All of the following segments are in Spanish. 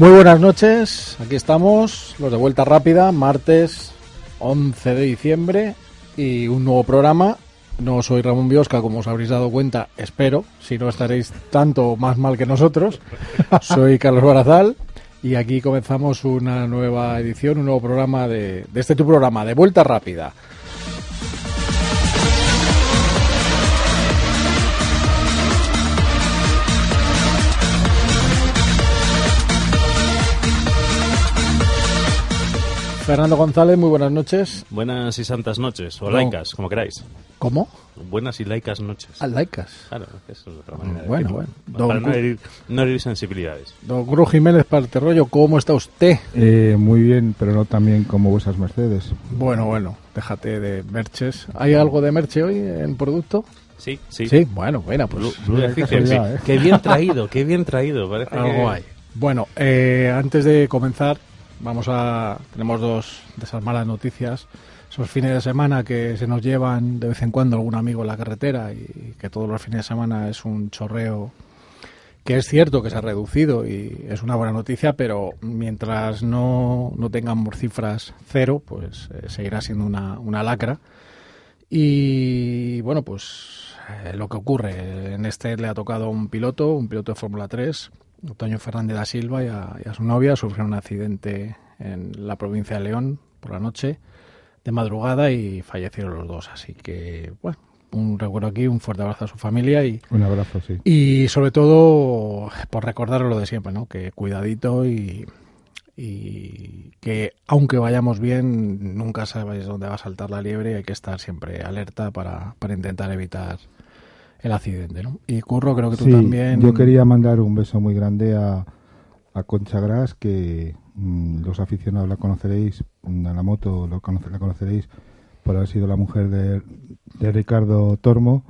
Muy buenas noches, aquí estamos, los de Vuelta Rápida, martes 11 de diciembre y un nuevo programa. No soy Ramón Biosca, como os habréis dado cuenta, espero, si no estaréis tanto más mal que nosotros. Soy Carlos Barazal y aquí comenzamos una nueva edición, un nuevo programa de, de este tu programa, de Vuelta Rápida. Fernando González, muy buenas noches. Buenas y santas noches, o laicas, como queráis. ¿Cómo? Buenas y laicas noches. Ah, laicas. Claro, eso es otra manera de Bueno, decirlo. bueno. Para no herir, no herir sensibilidades. Don Cruz Jiménez para el rollo, ¿cómo está usted? Eh, muy bien, pero no tan bien como vuestras mercedes. Bueno, bueno, déjate de merches. ¿Hay algo de merche hoy en producto? Sí, sí. Sí, bueno, bueno, Blue, pues Blue Efficiency. casualidad, ¿eh? Qué bien traído, qué bien traído. Parece algo que... hay. Bueno, eh, antes de comenzar, vamos a tenemos dos de esas malas noticias. Esos fines de semana que se nos llevan de vez en cuando algún amigo en la carretera y que todos los fines de semana es un chorreo que es cierto que se ha reducido y es una buena noticia, pero mientras no, no tengamos cifras cero, pues eh, seguirá siendo una, una lacra. Y bueno, pues eh, lo que ocurre, en este le ha tocado un piloto, un piloto de Fórmula 3, Antonio Fernández da Silva y a, y a su novia, sufrieron un accidente en la provincia de León por la noche, de madrugada, y fallecieron los dos. Así que, bueno, un recuerdo aquí, un fuerte abrazo a su familia y, Un abrazo, sí. y sobre todo, por recordar lo de siempre, ¿no? Que cuidadito y, y que aunque vayamos bien, nunca sabes dónde va a saltar la liebre y hay que estar siempre alerta para, para intentar evitar el accidente, ¿no? Y Curro, creo que tú Sí, también... yo quería mandar un beso muy grande a, a Concha Gras, que mm, los aficionados la conoceréis, mm, a la moto lo conoce- la conoceréis por haber sido la mujer de, de Ricardo Tormo,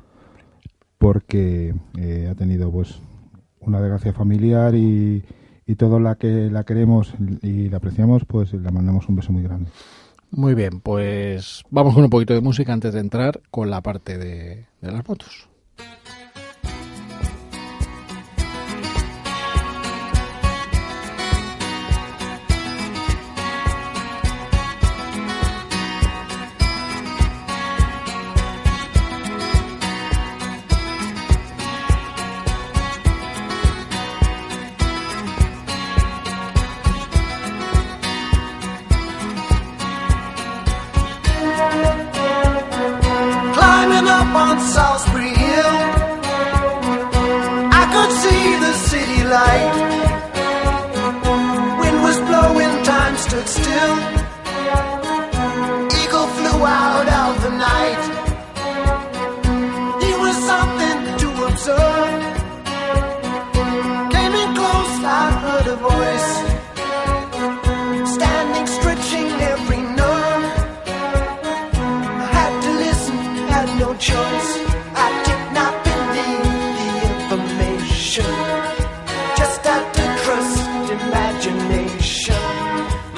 porque eh, ha tenido pues una desgracia familiar y, y todo la que la queremos y la apreciamos, pues le mandamos un beso muy grande. Muy bien, pues vamos con un poquito de música antes de entrar con la parte de, de las motos.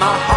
My heart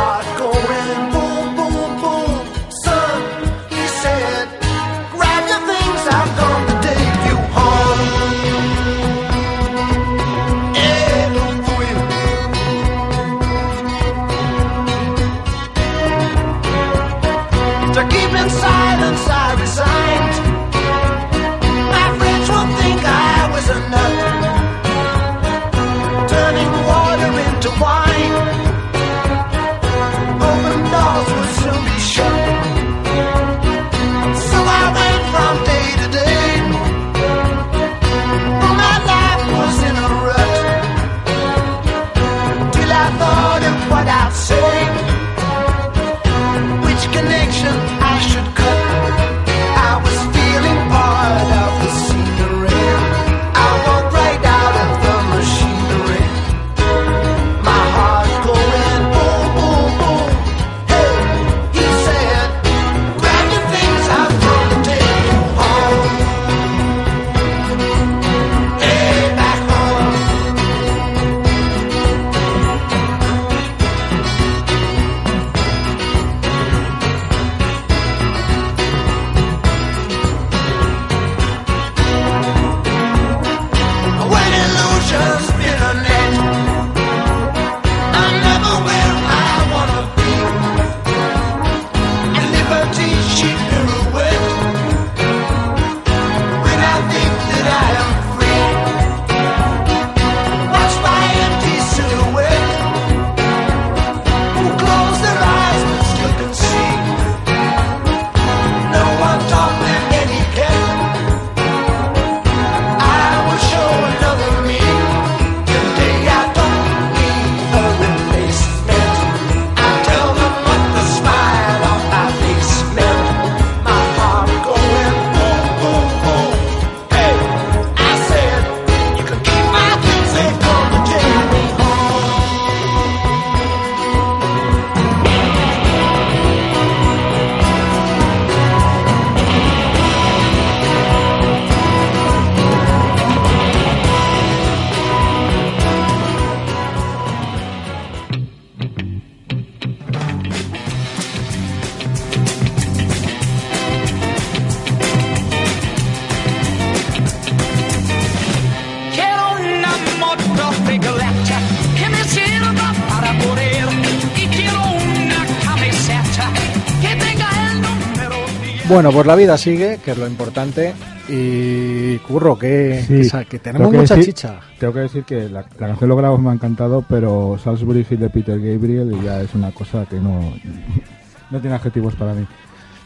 Bueno, pues la vida sigue, que es lo importante. Y curro, que, Sí, que sa- que tenemos que mucha decir- chicha. Tengo que decir que la, la canción Lo grabamos me ha encantado, pero Salisbury Hill de Peter Gabriel ya es una cosa que no, no tiene adjetivos para mí.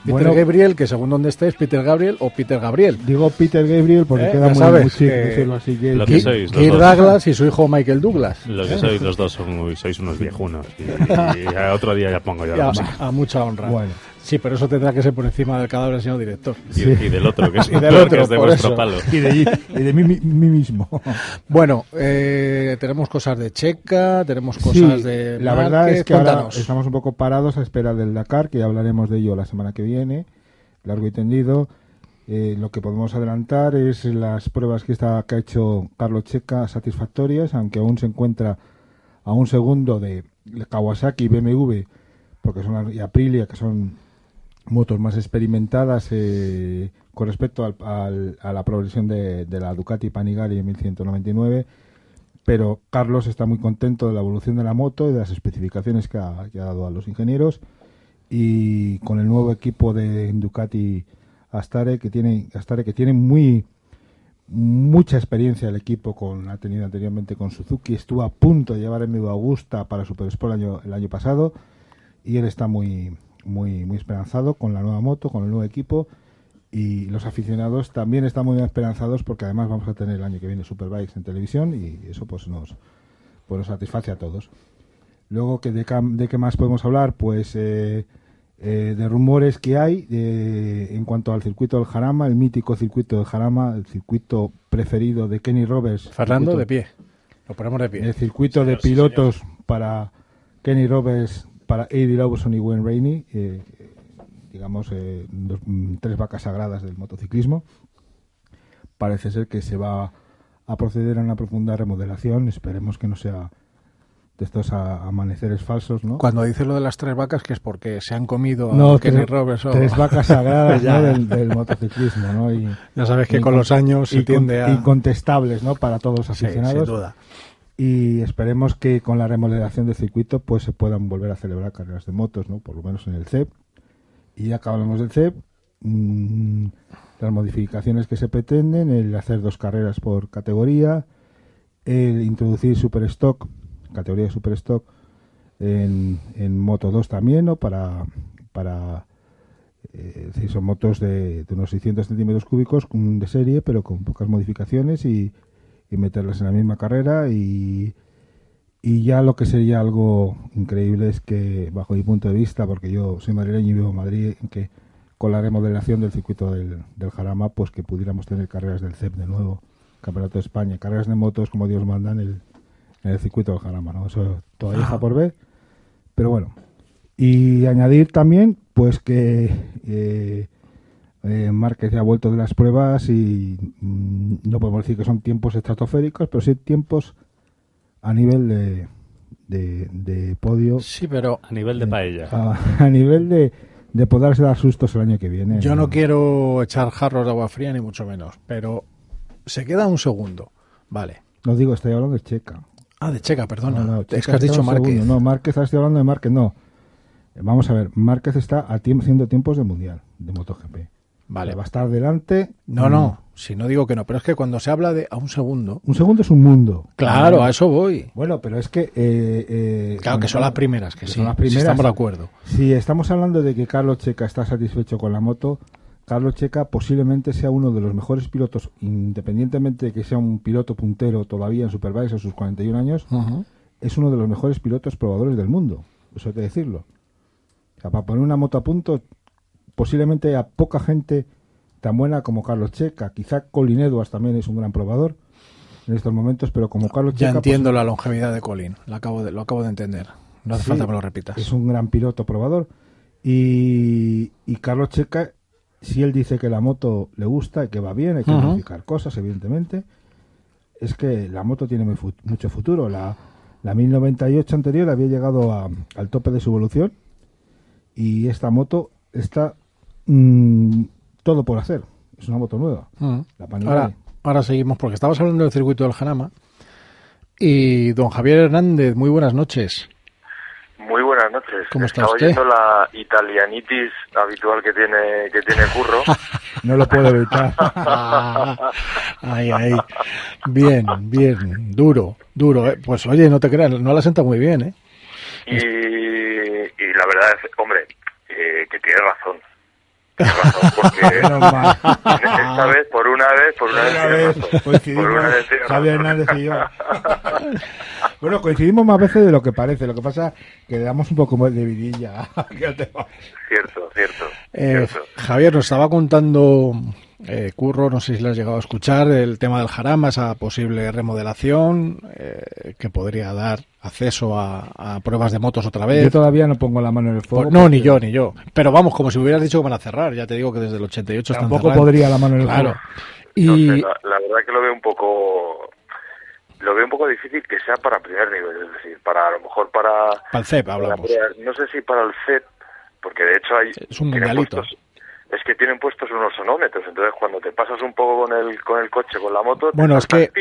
Peter Bueno, Gabriel, que según donde estés, Peter Gabriel o Peter Gabriel. digo Peter Gabriel porque Eh, queda ya muy, sabes muy chic que- decirlo así. que- Lo que sois, los Kirk dos. Douglas y su hijo Michael Douglas. Lo que ¿Eh? sois los dos son muy, sois unos viejunos. Y, otro día ya pongo yo la a, música. a mucha honra. Bueno. Sí, pero eso tendrá que ser por encima del cadáver del señor director. Y, Sí. y del otro, que es, Y del otro, que es de vuestro eso. palo. y de, y de mí, mismo. Bueno, eh, tenemos cosas de Checa, tenemos cosas Sí, de. la verdad Márquez. es que ahora estamos un poco parados a espera del Dakar, que ya hablaremos de ello la semana que viene, largo y tendido. Eh, lo que podemos adelantar es las pruebas que, está, que ha hecho Carlos Checa satisfactorias, aunque aún se encuentra a un segundo de Kawasaki y BMW, porque son y Aprilia, que son motos más experimentadas eh, con respecto al- a la progresión de, la Ducati Panigale en 1199 pero Carlos está muy contento de la evolución de la moto y de las especificaciones que ha, dado a los ingenieros. Y con el nuevo equipo de Ducati Astare que tiene Astare que tiene muy mucha experiencia el equipo con ha tenido anteriormente con Suzuki estuvo a punto de llevar MV Augusta para Super Sport el año pasado y él está muy muy muy esperanzado con la nueva moto con el nuevo equipo. Y los aficionados también están muy esperanzados porque además vamos a tener el año que viene Superbikes en televisión y eso pues nos pues nos satisface a todos. Luego que de, de qué más podemos hablar pues eh, eh, de rumores que hay de- en cuanto al circuito del Jarama el mítico circuito del Jarama el circuito preferido de Kenny Roberts. Fernando, circuito- de pie. Lo ponemos de pie. el circuito de sí, pilotos para Kenny Roberts, para Eddie Lawson y Wayne Rainey, eh, digamos, eh, dos- mm, tres vacas sagradas del motociclismo. Parece ser que se va a proceder a una profunda remodelación, esperemos que no sea de estos a- amaneceres falsos, ¿no? Cuando dices lo de las tres vacas, que es porque se han comido a No, Kenny tres, Roberts. o- tres vacas sagradas del, del motociclismo, ¿no? Y, Ya sabes que con los años se tiende a. incontestables, ¿no? Para todos los Sí, sin aficionados. duda. Y esperemos que con la remodelación del circuito pues se puedan volver a celebrar carreras de motos, ¿no? Por lo menos en el CEP. Y ya que hablamos del CEP, mm, las modificaciones que se pretenden, el hacer dos carreras por categoría, el introducir Super Stock, categoría de Super Stock, en, en Moto 2 también, ¿no? Para, para eh, es son motos de, de unos 600 centímetros cúbicos mm, de serie, pero con pocas modificaciones y, y meterlas en la misma carrera y, y ya lo que sería algo increíble es que, bajo mi punto de vista, porque yo soy madrileño y vivo en Madrid, que con la remodelación del circuito del, del Jarama, pues que pudiéramos tener carreras del CEP de nuevo, Campeonato de España, carreras de motos como Dios manda en el, en el circuito del Jarama, ¿no? Eso todavía está por ver, pero bueno. Y añadir también, pues que eh, eh, Márquez ya ha vuelto de las pruebas y mm, no podemos decir que son tiempos estratosféricos, pero sí tiempos a nivel de, de, de podio, Sí, pero A nivel de paella. a, a nivel de, de poderse dar sustos el año que viene. yo no quiero echar jarros de agua fría, ni mucho menos. Pero se queda un segundo. Vale. No digo, estoy hablando de Checa. Ah, de Checa, perdona. No, no, es que has dicho Márquez. segundo. No, Márquez, estoy hablando de Márquez, no. Eh, Vamos a ver, Márquez está a tiempo, haciendo tiempos de mundial, de MotoGP. Vale. Va a estar delante. No, mm, no. Si no digo que no. Pero es que cuando se habla de a un segundo. Un segundo es un mundo. Claro, a eso voy. Bueno, pero es que. eh, eh, Claro que son las primeras, que, que sí. son las sí primeras. estamos de acuerdo. Si estamos hablando de que Carlos Checa está satisfecho con la moto, Carlos Checa posiblemente sea uno de los mejores pilotos, independientemente de que sea un piloto puntero todavía en Superbikes a sus 41 años, Ujú. es uno de los mejores pilotos probadores del mundo. Eso hay que decirlo. O sea, para poner una moto a punto, posiblemente a poca gente tan buena como Carlos Checa. Quizá Colin Edwards también es un gran probador en estos momentos, pero como Carlos Ya Checa entiendo la longevidad de Colin. Lo acabo de, lo acabo de entender. No hace Sí, falta que lo repitas. Es un gran piloto probador. Y, y Carlos Checa, si él dice que la moto le gusta y que va bien, hay que Ujú. modificar cosas, evidentemente, es que la moto tiene muy mucho futuro. La, la 1098 anterior había llegado a- al tope de su evolución y esta moto está mm, todo por hacer. Es una moto nueva. La Panigale. Ahora, ahora seguimos porque estabas hablando del circuito del Janama. Y don Javier Hernández, muy buenas noches. Muy buenas noches. ¿Cómo está Estaba usted? oyendo la italianitis habitual que tiene que tiene Curro. No lo puedo evitar. Ah, ay, ay. Bien, bien, duro, duro. ¿eh? Pues oye, no te creas, no la sienta muy bien, ¿eh? y, y la verdad es, hombre, eh, que tiene razón. Razón, porque esta vez, por una vez, por una vez, Una vez razón. coincidimos, Por una vez Javier. Hernández y yo. Bueno, coincidimos más veces de lo que parece. Lo que pasa que le damos un poco más de vidilla. Cierto, cierto, Eh, cierto. Javier nos estaba contando, eh, Curro, no sé si le has llegado a escuchar, el tema del Jarama, esa posible remodelación eh, que podría dar acceso a, a pruebas de motos otra vez. Yo todavía no pongo la mano en el fuego. Pues no, ni yo, ni yo. Pero vamos, como si me hubieras dicho que van a cerrar. Ya te digo que desde el 88 están Tampoco cerradas. podría la mano en el Claro. fuego. No Y sé, la, la verdad que lo veo un poco lo veo un poco difícil que sea para primer nivel, es decir, para a lo mejor para, para el CEP hablamos. no sé si para el CEP, porque de hecho hay Es un mundialito. puestos- es que tienen puestos unos sonómetros, entonces cuando te pasas un poco con el con el coche, con la moto, te Bueno, es salta que,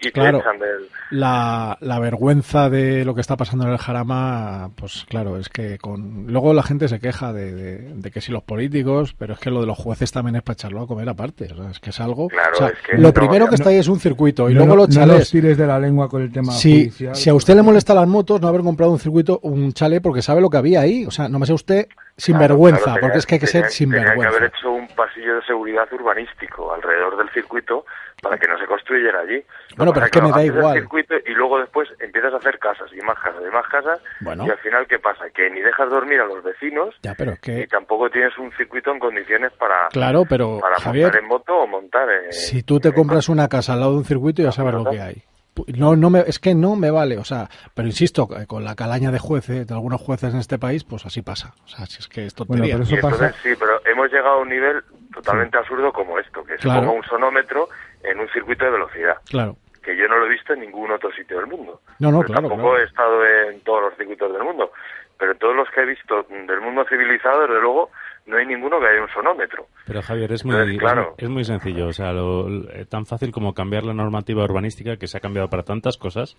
pi y claro, te echan del La, la vergüenza de lo que está pasando en el Jarama, pues claro, es que con luego la gente se queja de, de- de que si los políticos, pero es que lo de los jueces también es para echarlo a comer aparte. O sea, es que es algo. Claro, o sea, es que lo no, primero no, que está ahí es un circuito y No, luego los no chalés. los tires de la lengua con el tema Si, judicial. si a usted le molesta las motos, no haber comprado un circuito, un chalet, porque sabe lo que había ahí. O sea, no me sea usted sinvergüenza, Claro, porque tenía- es que hay que ser sinvergüenza. Haber hecho un pasillo de seguridad urbanístico alrededor del circuito para que no se construyera allí. Bueno, pero es que me da igual. circuito y luego después empiezas a hacer casas y más casas y más casas Bueno. y al final ¿qué pasa? Que ni dejas dormir a los vecinos Ya, pero es y que. tampoco tienes un circuito en condiciones para, Claro, pero para Javier, montar en moto o montar en... Si tú te compras una casa al lado de un circuito, ya sabes lo que hay. No, no me, es que no me vale, o sea, pero insisto, eh, con la calaña de jueces, de algunos jueces en este país, pues así pasa. O sea, si es que es Bueno, pero eso pasa. entonces, sí, pero hemos llegado a un nivel totalmente absurdo como esto, que se Claro. ponga un sonómetro en un circuito de velocidad. Claro. que yo no lo he visto en ningún otro sitio del mundo. No, no, Pero claro, Tampoco claro. he estado en todos los circuitos del mundo, pero en todos los que he visto del mundo civilizado, desde luego, no hay ninguno que haya un sonómetro. Pero Javier, es muy, Entonces, claro. es, muy sencillo. O sea, lo- eh, tan fácil como cambiar la normativa urbanística que se ha cambiado para tantas cosas,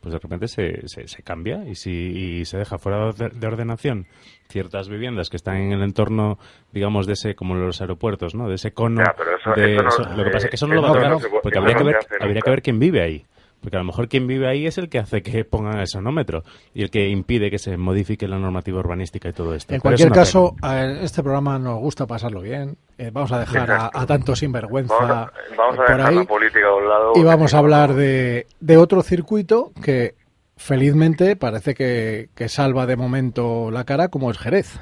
pues de repente se, se, se cambia y, si, y se deja fuera de, de ordenación ciertas viviendas que están en el entorno, digamos, de ese, como los aeropuertos, ¿no? De ese cono. Ya, pero eso- de eso no- eso- lo que pasa es que eso no lo va a tocar, porque habría, ver, que ver quién vive ahí. Porque a lo mejor quien vive ahí es el que hace que pongan el sonómetro y el que impide que se modifique la normativa urbanística y todo esto. En Pero es cualquier una caso, pena. a este programa nos gusta pasarlo bien. Eh, vamos a dejar a, a tanto sinvergüenza Vamos a, vamos a por dejar ahí la política a un lado. y vamos a hablar de, de otro circuito que felizmente parece que, que salva de momento la cara, como es Jerez.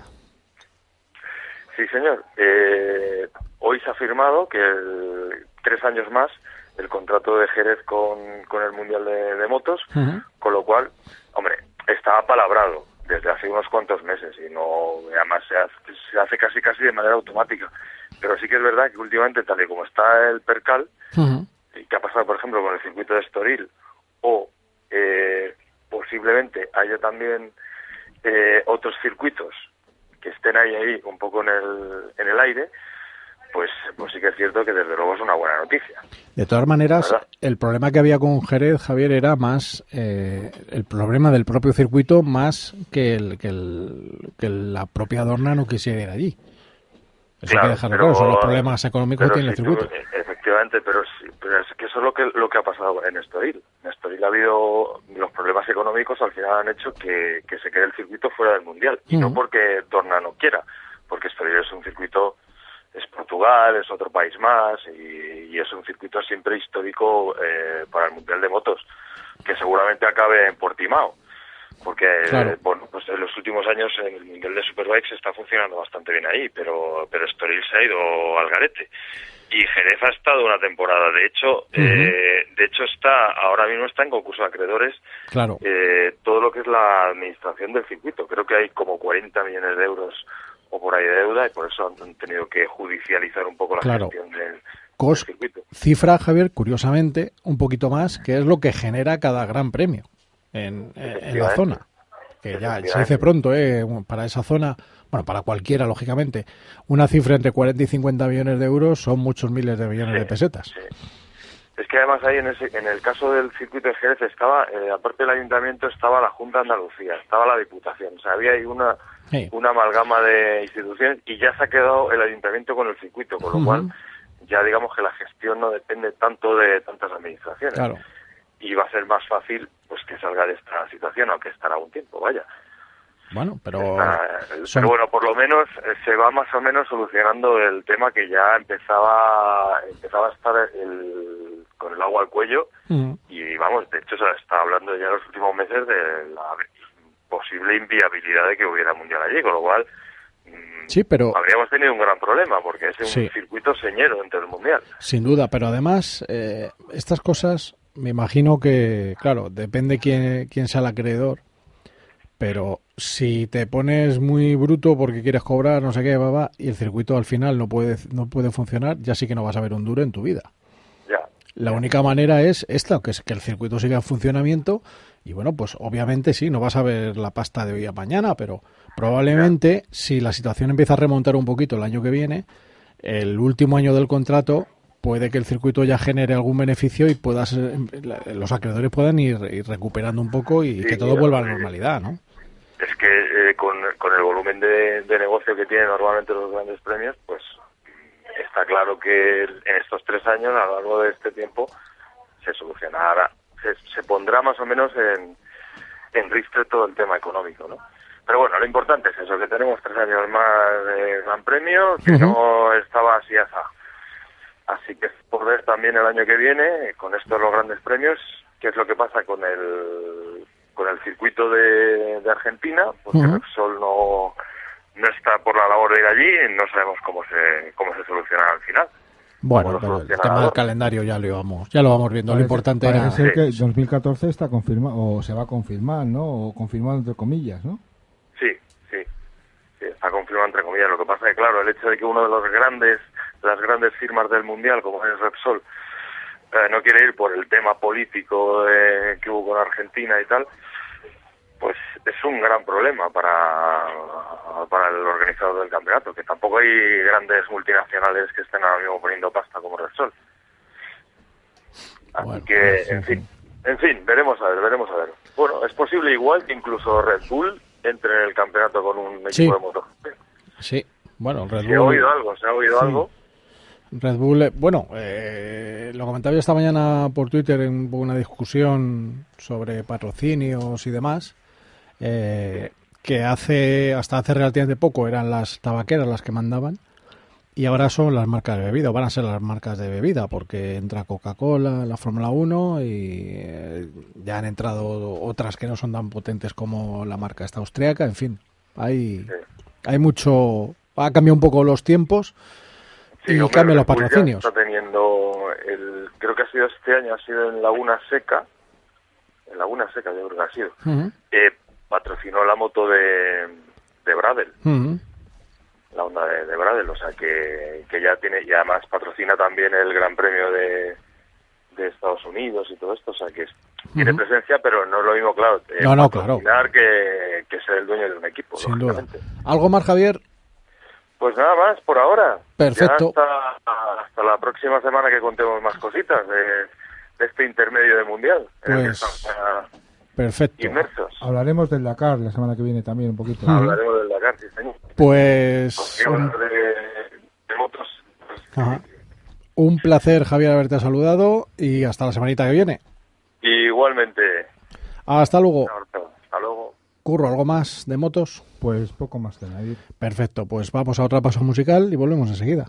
Sí, señor. Eh, hoy se ha firmado que el- tres años más el contrato de Jerez con, con el Mundial de, de Motos, con lo cual, hombre, estaba palabrado desde hace unos cuantos meses y no, además se hace, se hace casi casi de manera automática. Pero sí que es verdad que últimamente, tal y como está el percal, Ujú. y que ha pasado, por ejemplo, con el circuito de Estoril, o eh, posiblemente haya también eh, otros circuitos que estén ahí, ahí un poco en el, en el aire, pues, pues sí que es cierto que desde luego es una buena noticia. De todas maneras, ¿Verdad? el problema que había con Jerez, Javier, era más eh, el problema del propio circuito más que, el, que, el, que la propia Dorna no quisiera ir allí. Eso hay que dejarlo pero- claro, son los problemas económicos que tiene el circuito. efectivamente, pero, sí- pero es que eso es lo que, lo que ha pasado en Estoril. En Estoril ha habido los problemas económicos, al final han hecho que, que se quede el circuito fuera del Mundial. Y no porque Dorna no quiera, porque Estoril es un circuito, es Portugal, es otro país más, y, y es un circuito siempre histórico eh, para el Mundial de Motos, que seguramente acabe en Portimao. Porque, Claro. eh, bueno, pues en los últimos años el Mundial de Superbikes está funcionando bastante bien ahí, pero, pero Estoril se ha ido al garete. Y Jerez ha estado una temporada, de hecho, eh, de hecho está, ahora mismo está en concurso de acreedores Claro. eh, todo lo que es la administración del circuito. Creo que hay como 40 millones de euros o por ahí de deuda y por eso han- tenido que judicializar un poco la Claro. gestión del, Cos- del circuito. cifra, Javier, curiosamente, un poquito más, que es lo que genera cada gran premio en, en la zona. Que ya se dice pronto, ¿eh? para esa zona, bueno, para cualquiera, lógicamente, una cifra entre 40 y 50 millones de euros son muchos miles de millones Sí, de pesetas. sí. Es que además ahí en, ese, en el caso del circuito de Jerez estaba, eh, aparte del ayuntamiento, estaba la Junta de Andalucía, estaba la Diputación. O sea, había ahí una, Sí. una amalgama de instituciones y ya se ha quedado el ayuntamiento con el circuito, con lo cual ya digamos que la gestión no depende tanto de tantas administraciones. Claro. Y va a ser más fácil pues que salga de esta situación, aunque estará un tiempo, vaya. Bueno, pero Está- son- Pero bueno, por lo menos eh, se va más o menos solucionando el tema que ya empezaba empezaba a estar el, con el agua al cuello y vamos, de hecho se está hablando ya en los últimos meses de la posible inviabilidad de que hubiera mundial allí, con lo cual mm, Sí, pero habríamos tenido un gran problema porque es un Sí. circuito señero entre el mundial. sin duda, pero además eh, estas cosas me imagino que, claro, depende quién, quién sea el acreedor, pero si te pones muy bruto porque quieres cobrar, no sé qué, va, va, y el circuito al final no puede, no puede funcionar, ya sí que no vas a ver un duro en tu vida. Ya. La única manera es esta, que es que el circuito siga en funcionamiento y bueno, pues obviamente sí, no vas a ver la pasta de hoy a mañana, pero probablemente si la situación empieza a remontar un poquito el año que viene, el último año del contrato puede que el circuito ya genere algún beneficio y puedas eh, los acreedores puedan ir, ir recuperando un poco y Sí, que todo vuelva a la normalidad, ¿no? Es que eh, con, con el volumen de, de negocio que tienen normalmente los grandes premios, pues está claro que en estos tres años, a lo largo de este tiempo, se solucionará, se, se pondrá más o menos en, en ristre todo el tema económico, ¿no? Pero bueno, lo importante es eso, que tenemos tres años más de Gran Premio, que no estaba así asa. Así que por ver también el año que viene, con estos los grandes premios, qué es lo que pasa con el con el circuito de, de Argentina, porque Ujú. Repsol no, no está por la labor de ir allí y no sabemos cómo se cómo se solucionará al final. Bueno, pero el tema del calendario ya lo vamos, ya lo vamos viendo. lo importante parece era ser que Sí. 2014 está confirmado, o se va a confirmar, ¿no? O confirmado entre comillas, ¿no? Sí, sí, sí, está confirmado entre comillas. Lo que pasa es que, claro, el hecho de que uno de los grandes, de las grandes firmas del Mundial, como es Repsol, eh, no quiere ir por el tema político eh, que hubo con Argentina y tal, pues es un gran problema para, para el organizador del campeonato, que tampoco hay grandes multinacionales que estén ahora mismo poniendo pasta como Repsol. Así Bueno, que, sí, en sí. fin, en fin, veremos a ver, veremos a ver. Bueno, es posible igual que incluso Red Bull entre en el campeonato con un equipo Sí. de MotoGP. Sí, bueno, Red Se ha Bull- oído algo, se ha oído algo. Red Bull, eh, bueno, eh, lo comentaba yo esta mañana por Twitter en una discusión sobre patrocinios y demás, eh, que hace hasta hace relativamente poco eran las tabaqueras las que mandaban y ahora son las marcas de bebida, van a ser las marcas de bebida, porque entra Coca-Cola, la Fórmula 1 y eh, ya han entrado otras que no son tan potentes como la marca esta austríaca, en fin, hay, Sí. hay mucho, ha cambiado un poco los tiempos Sí, y hombre, cambian los patrocinios. Está teniendo, el, creo que ha sido este año, ha sido en Laguna Seca, en Laguna Seca yo creo que ha sido, eh, patrocinó la moto de, de Bradel, la onda de, de Bradel, o sea que, que ya tiene, y además patrocina también el Gran Premio de, de Estados Unidos y todo esto, o sea que es- tiene presencia, pero no es lo mismo, claro, eh, No, no, claro. que, que ser el dueño de un equipo, Sin duda. ¿Algo más, Javier? Pues nada más por ahora. Perfecto. Ya hasta, hasta la próxima semana que contemos más cositas de, de este intermedio de mundial. Pues- Perfecto. inmersos. Hablaremos del Dakar la semana que viene también un poquito. Hablaremos del Dakar, sí, señor. Pues un, de, de motos. pues, ajá. un placer, Javier, haberte saludado y hasta la semanita que viene. Igualmente. Hasta luego. Hasta luego. Curro, ¿algo más de motos? Pues poco más que añadir. Perfecto, pues vamos a otra paso musical y volvemos enseguida.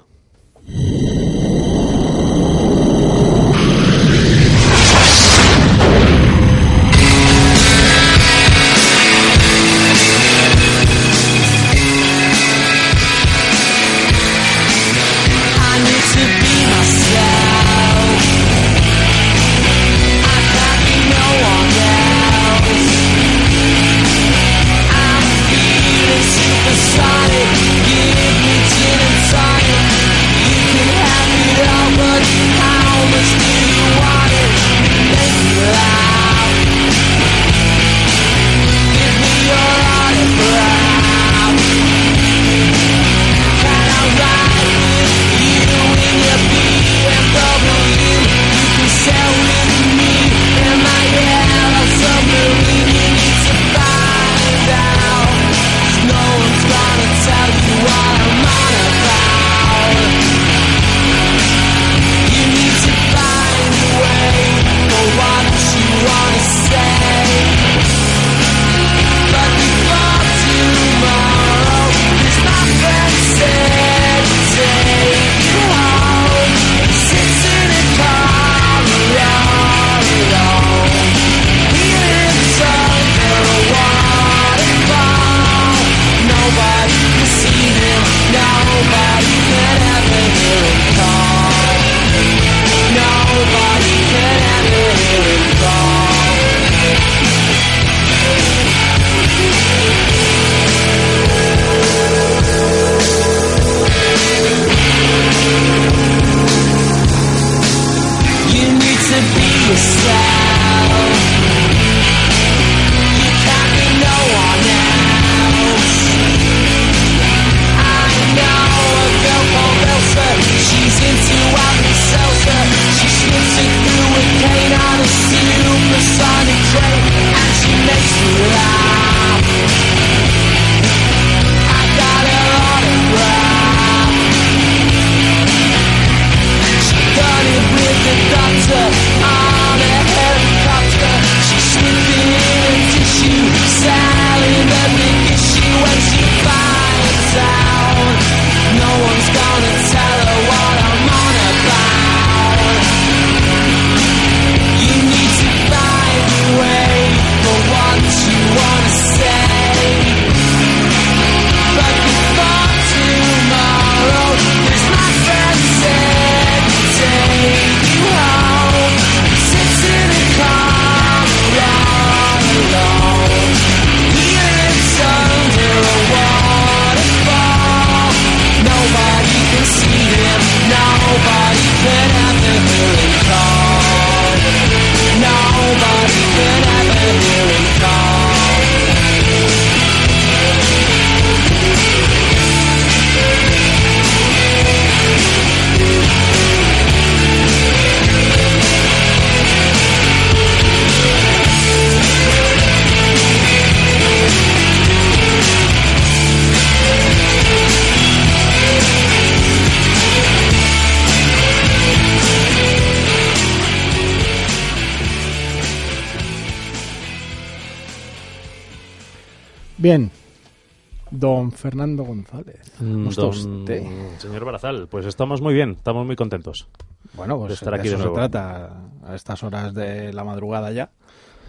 Fernando González. Mm, ¿Cómo está don- usted? Señor Barazal, pues estamos muy bien, estamos muy contentos. Bueno, pues de estar de aquí eso de se trata a estas horas de la madrugada ya.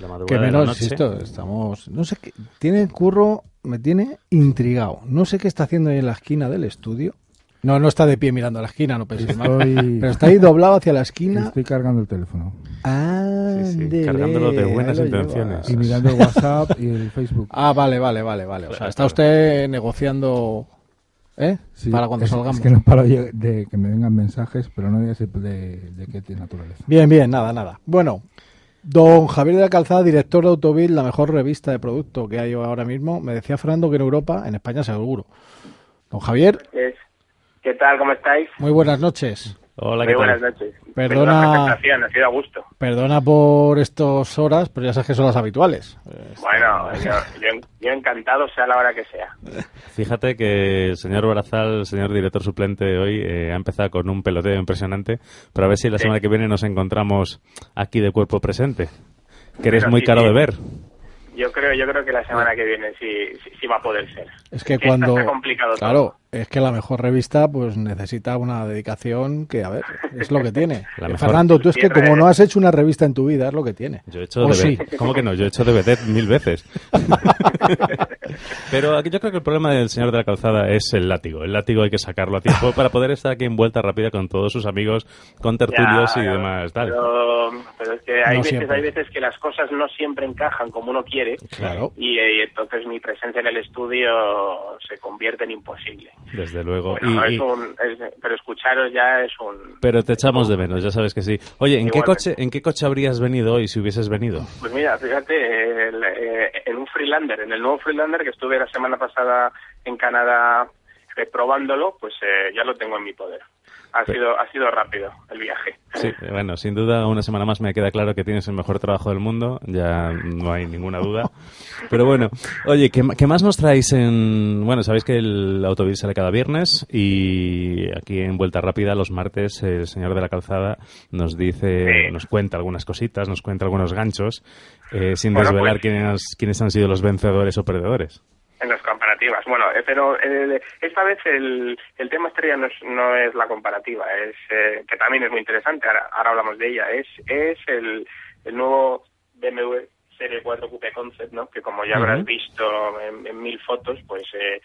La madrugada Que de la menos, noche. insisto, estamos... No sé qué... Tiene curro, me tiene intrigado. No sé qué está haciendo ahí en la esquina del estudio. No, no está de pie mirando a la esquina, no penséis mal. Estoy, Pero está ahí doblado hacia la esquina. estoy cargando el teléfono. Sí, sí, Ándele, cargándolo de buenas intenciones. Y mirando el WhatsApp y el Facebook. Ah, vale, vale, vale, vale. O sea, está usted negociando, ¿eh? Sí, Para cuando es, salgamos. Es que no paro de, que me vengan mensajes, pero no digas de, de qué naturaleza. Bien, bien, nada, nada. Bueno, don Javier de la Calzada, director de Autovil, la mejor revista de producto que hay ahora mismo, me decía Fernando que en Europa, en España seguro. Don Javier, Es- ¿Qué tal? ¿Cómo estáis? muy buenas noches. Hola, Muy ¿qué buenas tal? noches. Perdona- la presentación, ha sido a gusto. Perdona por estas horas, pero ya sabes que son las habituales. Eh, Bueno, yo, yo- yo encantado sea la hora que sea. Fíjate que el señor Barazal, el señor director suplente hoy, eh, ha empezado con un peloteo impresionante, pero a ver si la Sí. semana que viene nos encontramos aquí de cuerpo presente. Que eres Pero muy sí, caro sí. de ver. Yo creo, yo creo que la semana que viene sí, sí, sí va a poder ser. Es que cuando... está complicado Claro, todo. Es que la mejor revista pues necesita una dedicación que, a ver, es lo que tiene. La mejor. Fernando, tú es que como no has hecho una revista en tu vida, es lo que tiene. Yo he hecho ¿O de sí? ¿Cómo que no? Yo he hecho de vedette mil veces. Pero aquí yo creo que el problema del señor de la calzada es el látigo. El látigo hay que sacarlo a tiempo para poder estar aquí en vuelta rápida con todos sus amigos, con tertulios Ya, y demás. Tal. Pero, pero es que hay No veces, siempre. hay veces que las cosas no siempre encajan como uno quiere. Claro. Y, eh, y entonces mi presencia en el estudio se convierte en imposible. Desde luego. Bueno, Y- es y- un, es- pero escucharos ya es un... pero te echamos de menos, ya sabes que sí. Oye, ¿en qué, coche, ¿en qué coche habrías venido hoy si hubieses venido? Pues mira, fíjate, el, eh, en un Freelander, en el nuevo Freelander que estuve la semana pasada en Canadá probándolo, pues eh, ya lo tengo en mi poder. Ha Pero- sido ha sido rápido el viaje. Sí, bueno, sin duda, una semana más me queda claro que tienes el mejor trabajo del mundo, ya no hay ninguna duda. Pero bueno, oye, ¿qué, qué más nos traéis en...? Bueno, sabéis que el autobús sale cada viernes y aquí en Vuelta Rápida, los martes, el señor de la calzada nos dice, Sí. nos cuenta algunas cositas, nos cuenta algunos ganchos, eh, sin Bueno, desvelar pues- quiénes, quiénes han sido los vencedores o perdedores. En las comparativas. Bueno, eh, pero eh, esta vez el, el tema estrella no es, no es la comparativa, es eh, que también es muy interesante, ahora, ahora hablamos de ella, es, es el, el nuevo BMW Serie 4 Coupe Concept, ¿no? que como ya habrás visto en, en mil fotos, pues eh,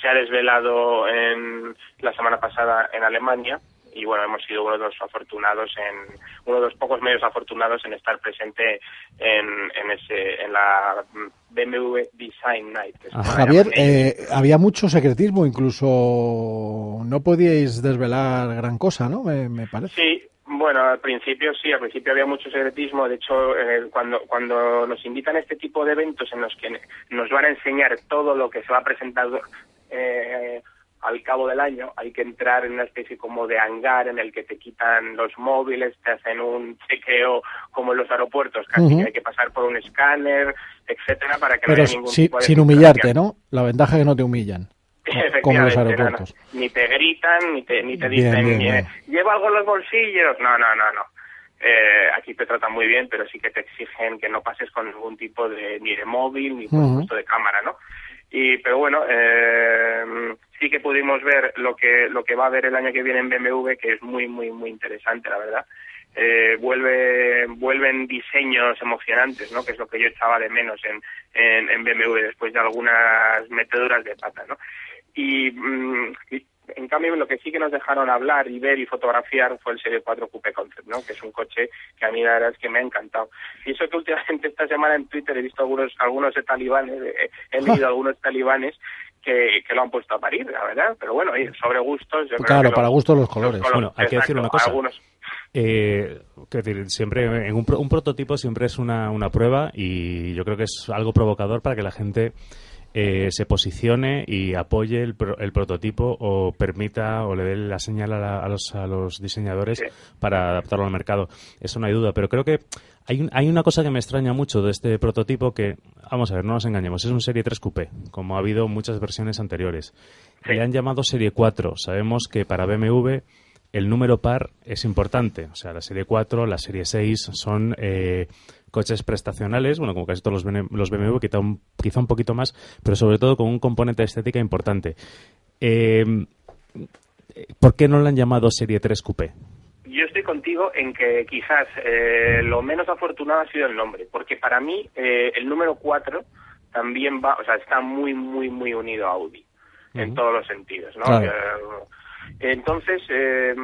se ha desvelado en la semana pasada en Alemania y bueno, hemos sido uno de los afortunados en uno de los pocos medios afortunados en estar presente en, en ese en la BMW Design Night. la Javier, eh, había mucho secretismo, incluso no podíais desvelar gran cosa, ¿no? Me, me parece. Sí, bueno, al principio sí, al principio había mucho secretismo. De hecho, eh, cuando, cuando nos invitan a este tipo de eventos en los que nos van a enseñar todo lo que se va a presentar eh, al cabo del año, hay que entrar en una especie como de hangar en el que te quitan los móviles, te hacen un chequeo como en los aeropuertos, casi que hay que pasar por un escáner, etcétera, para que no haya ningún si- tipo de sin humillarte, ¿no? La ventaja es que no te humillan. Como los Efectivamente, no, no. aeropuertos. Ni te gritan, ni te, ni te dicen, bien, eh, bien. lleva algo en los bolsillos. No, no, no, no. Eh, aquí te tratan muy bien, pero sí que te exigen que no pases con ningún tipo de, ni de móvil, ni por Ujú. supuesto de cámara, ¿no? Y, pero bueno, eh, sí que pudimos ver lo que, lo que va a haber el año que viene en BMW, que es muy, muy, muy interesante, la verdad. Eh, vuelve, vuelven diseños emocionantes, ¿no? Que es lo que yo echaba de menos en, en, en BMW después de algunas meteduras de pata, ¿no? Y, mm, y, en cambio lo que sí que nos dejaron hablar y ver y fotografiar fue el Serie 4 Coupe Concept, ¿no? Que es un coche que a mí la verdad es que me ha encantado. Y eso que últimamente esta semana en Twitter he visto algunos algunos de talibanes, eh, he leído algunos talibanes que, que lo han puesto a parir, la verdad. Pero bueno, sobre gustos. Yo creo Claro, para los- gustos los colores. los Bueno, hay que decir una cosa. Algunos, Eh, decir, siempre en un, un prototipo siempre es una, una prueba y yo creo que es algo provocador para que la gente eh, se posicione y apoye el, pro- el prototipo o permita o le dé la señal a, la- a los, a los diseñadores Sí. para adaptarlo al mercado. Eso no hay duda, pero creo que hay, hay una cosa que me extraña mucho de este prototipo que, vamos a ver, no nos engañemos, es un Serie 3 Coupé, como ha habido muchas versiones anteriores. Sí. Le han llamado Serie 4. Sabemos que para BMW el número par es importante. O sea, la serie 4, la serie 6 son eh, coches prestacionales, bueno, como casi todos los, BM los BMW, quizá un, quizá un poquito más, pero sobre todo con un componente de estética importante. Eh, ¿Por qué no le han llamado Serie 3 Coupé? Yo estoy contigo en que quizás eh, lo menos afortunado ha sido el nombre, porque para mí eh, el número 4 también va, o sea, está muy, muy, muy unido a Audi, en todos los sentidos, ¿no? Claro. Entonces, eh,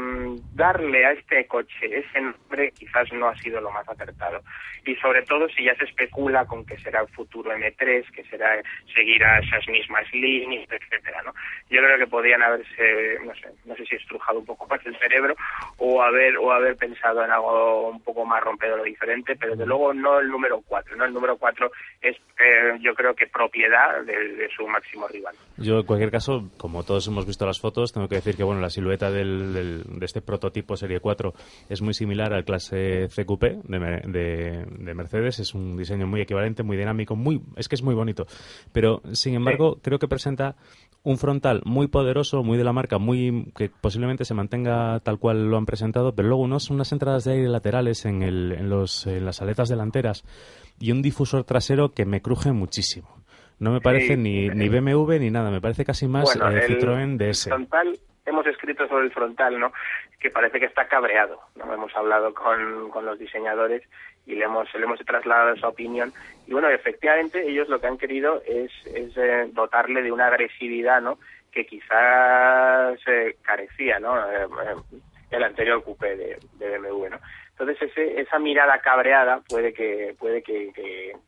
darle a este coche ese nombre quizás no ha sido lo más acertado. Y sobre todo si ya se especula con que será el futuro M3, que será seguirá esas mismas líneas, etcétera, ¿no? Yo creo que podían haberse, no sé, no sé si estrujado un poco más el cerebro o haber o haber pensado en algo un poco más rompedor o diferente, pero desde luego no el número 4, ¿no? El número 4 es, eh, yo creo que propiedad de su máximo rival. Yo, en cualquier caso, como todos hemos visto las fotos, tengo que decir que bueno, la silueta del, del- de este prototipo Serie 4 es muy similar al clase CQP de, de- de Mercedes. Es un diseño muy equivalente, muy dinámico, muy es que es muy bonito. Pero, sin embargo, creo que presenta un frontal muy poderoso, muy de la marca, muy que posiblemente se mantenga tal cual lo han presentado, pero luego unos, unas entradas de aire laterales en, el, en, los, en las aletas delanteras y un difusor trasero que me cruje muchísimo. No me parece Sí, ni, eh, ni BMW ni nada, me parece casi más Bueno, eh, el Citroën DS. frontal, hemos escrito sobre el frontal, ¿no? Que parece que está cabreado, ¿no? Hemos hablado con, con los diseñadores y le hemos, le hemos trasladado esa opinión. Y bueno, efectivamente, ellos lo que han querido es, es eh, dotarle de una agresividad, ¿no? Que quizás eh, carecía, ¿no? Eh, el anterior coupé de, de BMW, ¿no? Entonces ese, esa mirada cabreada puede que puede que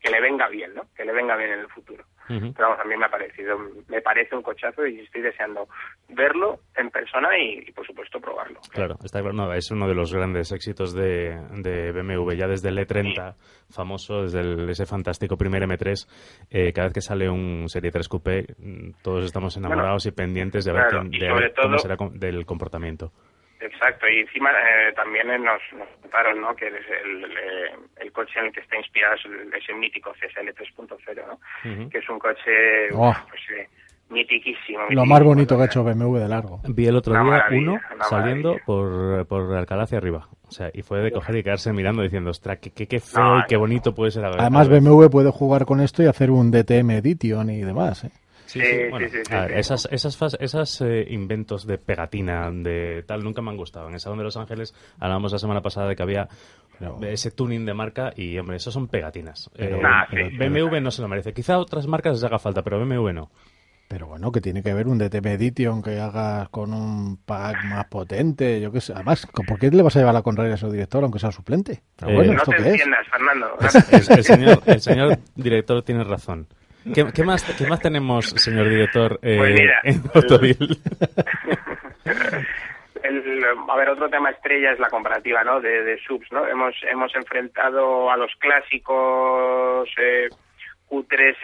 le venga bien, ¿no? Que le venga bien en el futuro. Pero vamos, a mí me ha parecido, me parece un cochazo y estoy deseando verlo en persona y, y, por supuesto probarlo. Claro, está claro. No, es uno de los grandes éxitos de, de BMW. Ya desde el E30, famoso, desde el- ese fantástico primer M3, eh, cada vez que sale un Serie 3 Coupé, mm, todos estamos enamorados y pendientes de ver, claro, quién- de ver cómo todo- será com- del comportamiento. Exacto, y encima eh, también nos, nos contaron ¿no? que es el, eh, el coche en el que está inspirado es el- ese mítico CSL 3.0, ¿no? Ujú. que es un coche Oh. pues, eh, mitiquísimo. Lo más bonito que ha hecho BMW de largo. Vi el otro Una día uno saliendo por, por Alcalá hacia arriba. O sea, y fue de coger y quedarse mirando diciendo, ostras, qué, qué, qué feo No, y qué bonito puede ser. a ver". Además, BMW puede jugar con esto y hacer un DTM Edition y demás. ¿eh? Sí, Sí, sí, sí, bueno, sí, sí, a ver, sí. esas, esas, esas eh, inventos de pegatina, de tal, nunca me han gustado. En el Salón de Los Ángeles hablábamos la semana pasada de que había Pero- ese tuning de marca y, hombre, eso son pegatinas. Pero- Eh, Nah, pero sí, BMW no se lo merece. Quizá a otras marcas les haga falta, pero BMW no. Pero bueno, que tiene que ver un DTM Edition que hagas con un pack más potente. Yo qué sé. Además, ¿por qué le vas a llevar la contraria a su director, aunque sea suplente? Pero Eh, bueno, No ¿esto te qué es? Fernando. El, el señor, el señor director tiene razón. ¿Qué, qué más, ¿Qué más tenemos, señor director, eh, Pues mira, en? El, a ver, otro tema estrella es la comparativa, ¿no? De, de subs, ¿no? Hemos hemos enfrentado a los clásicos eh, Q3,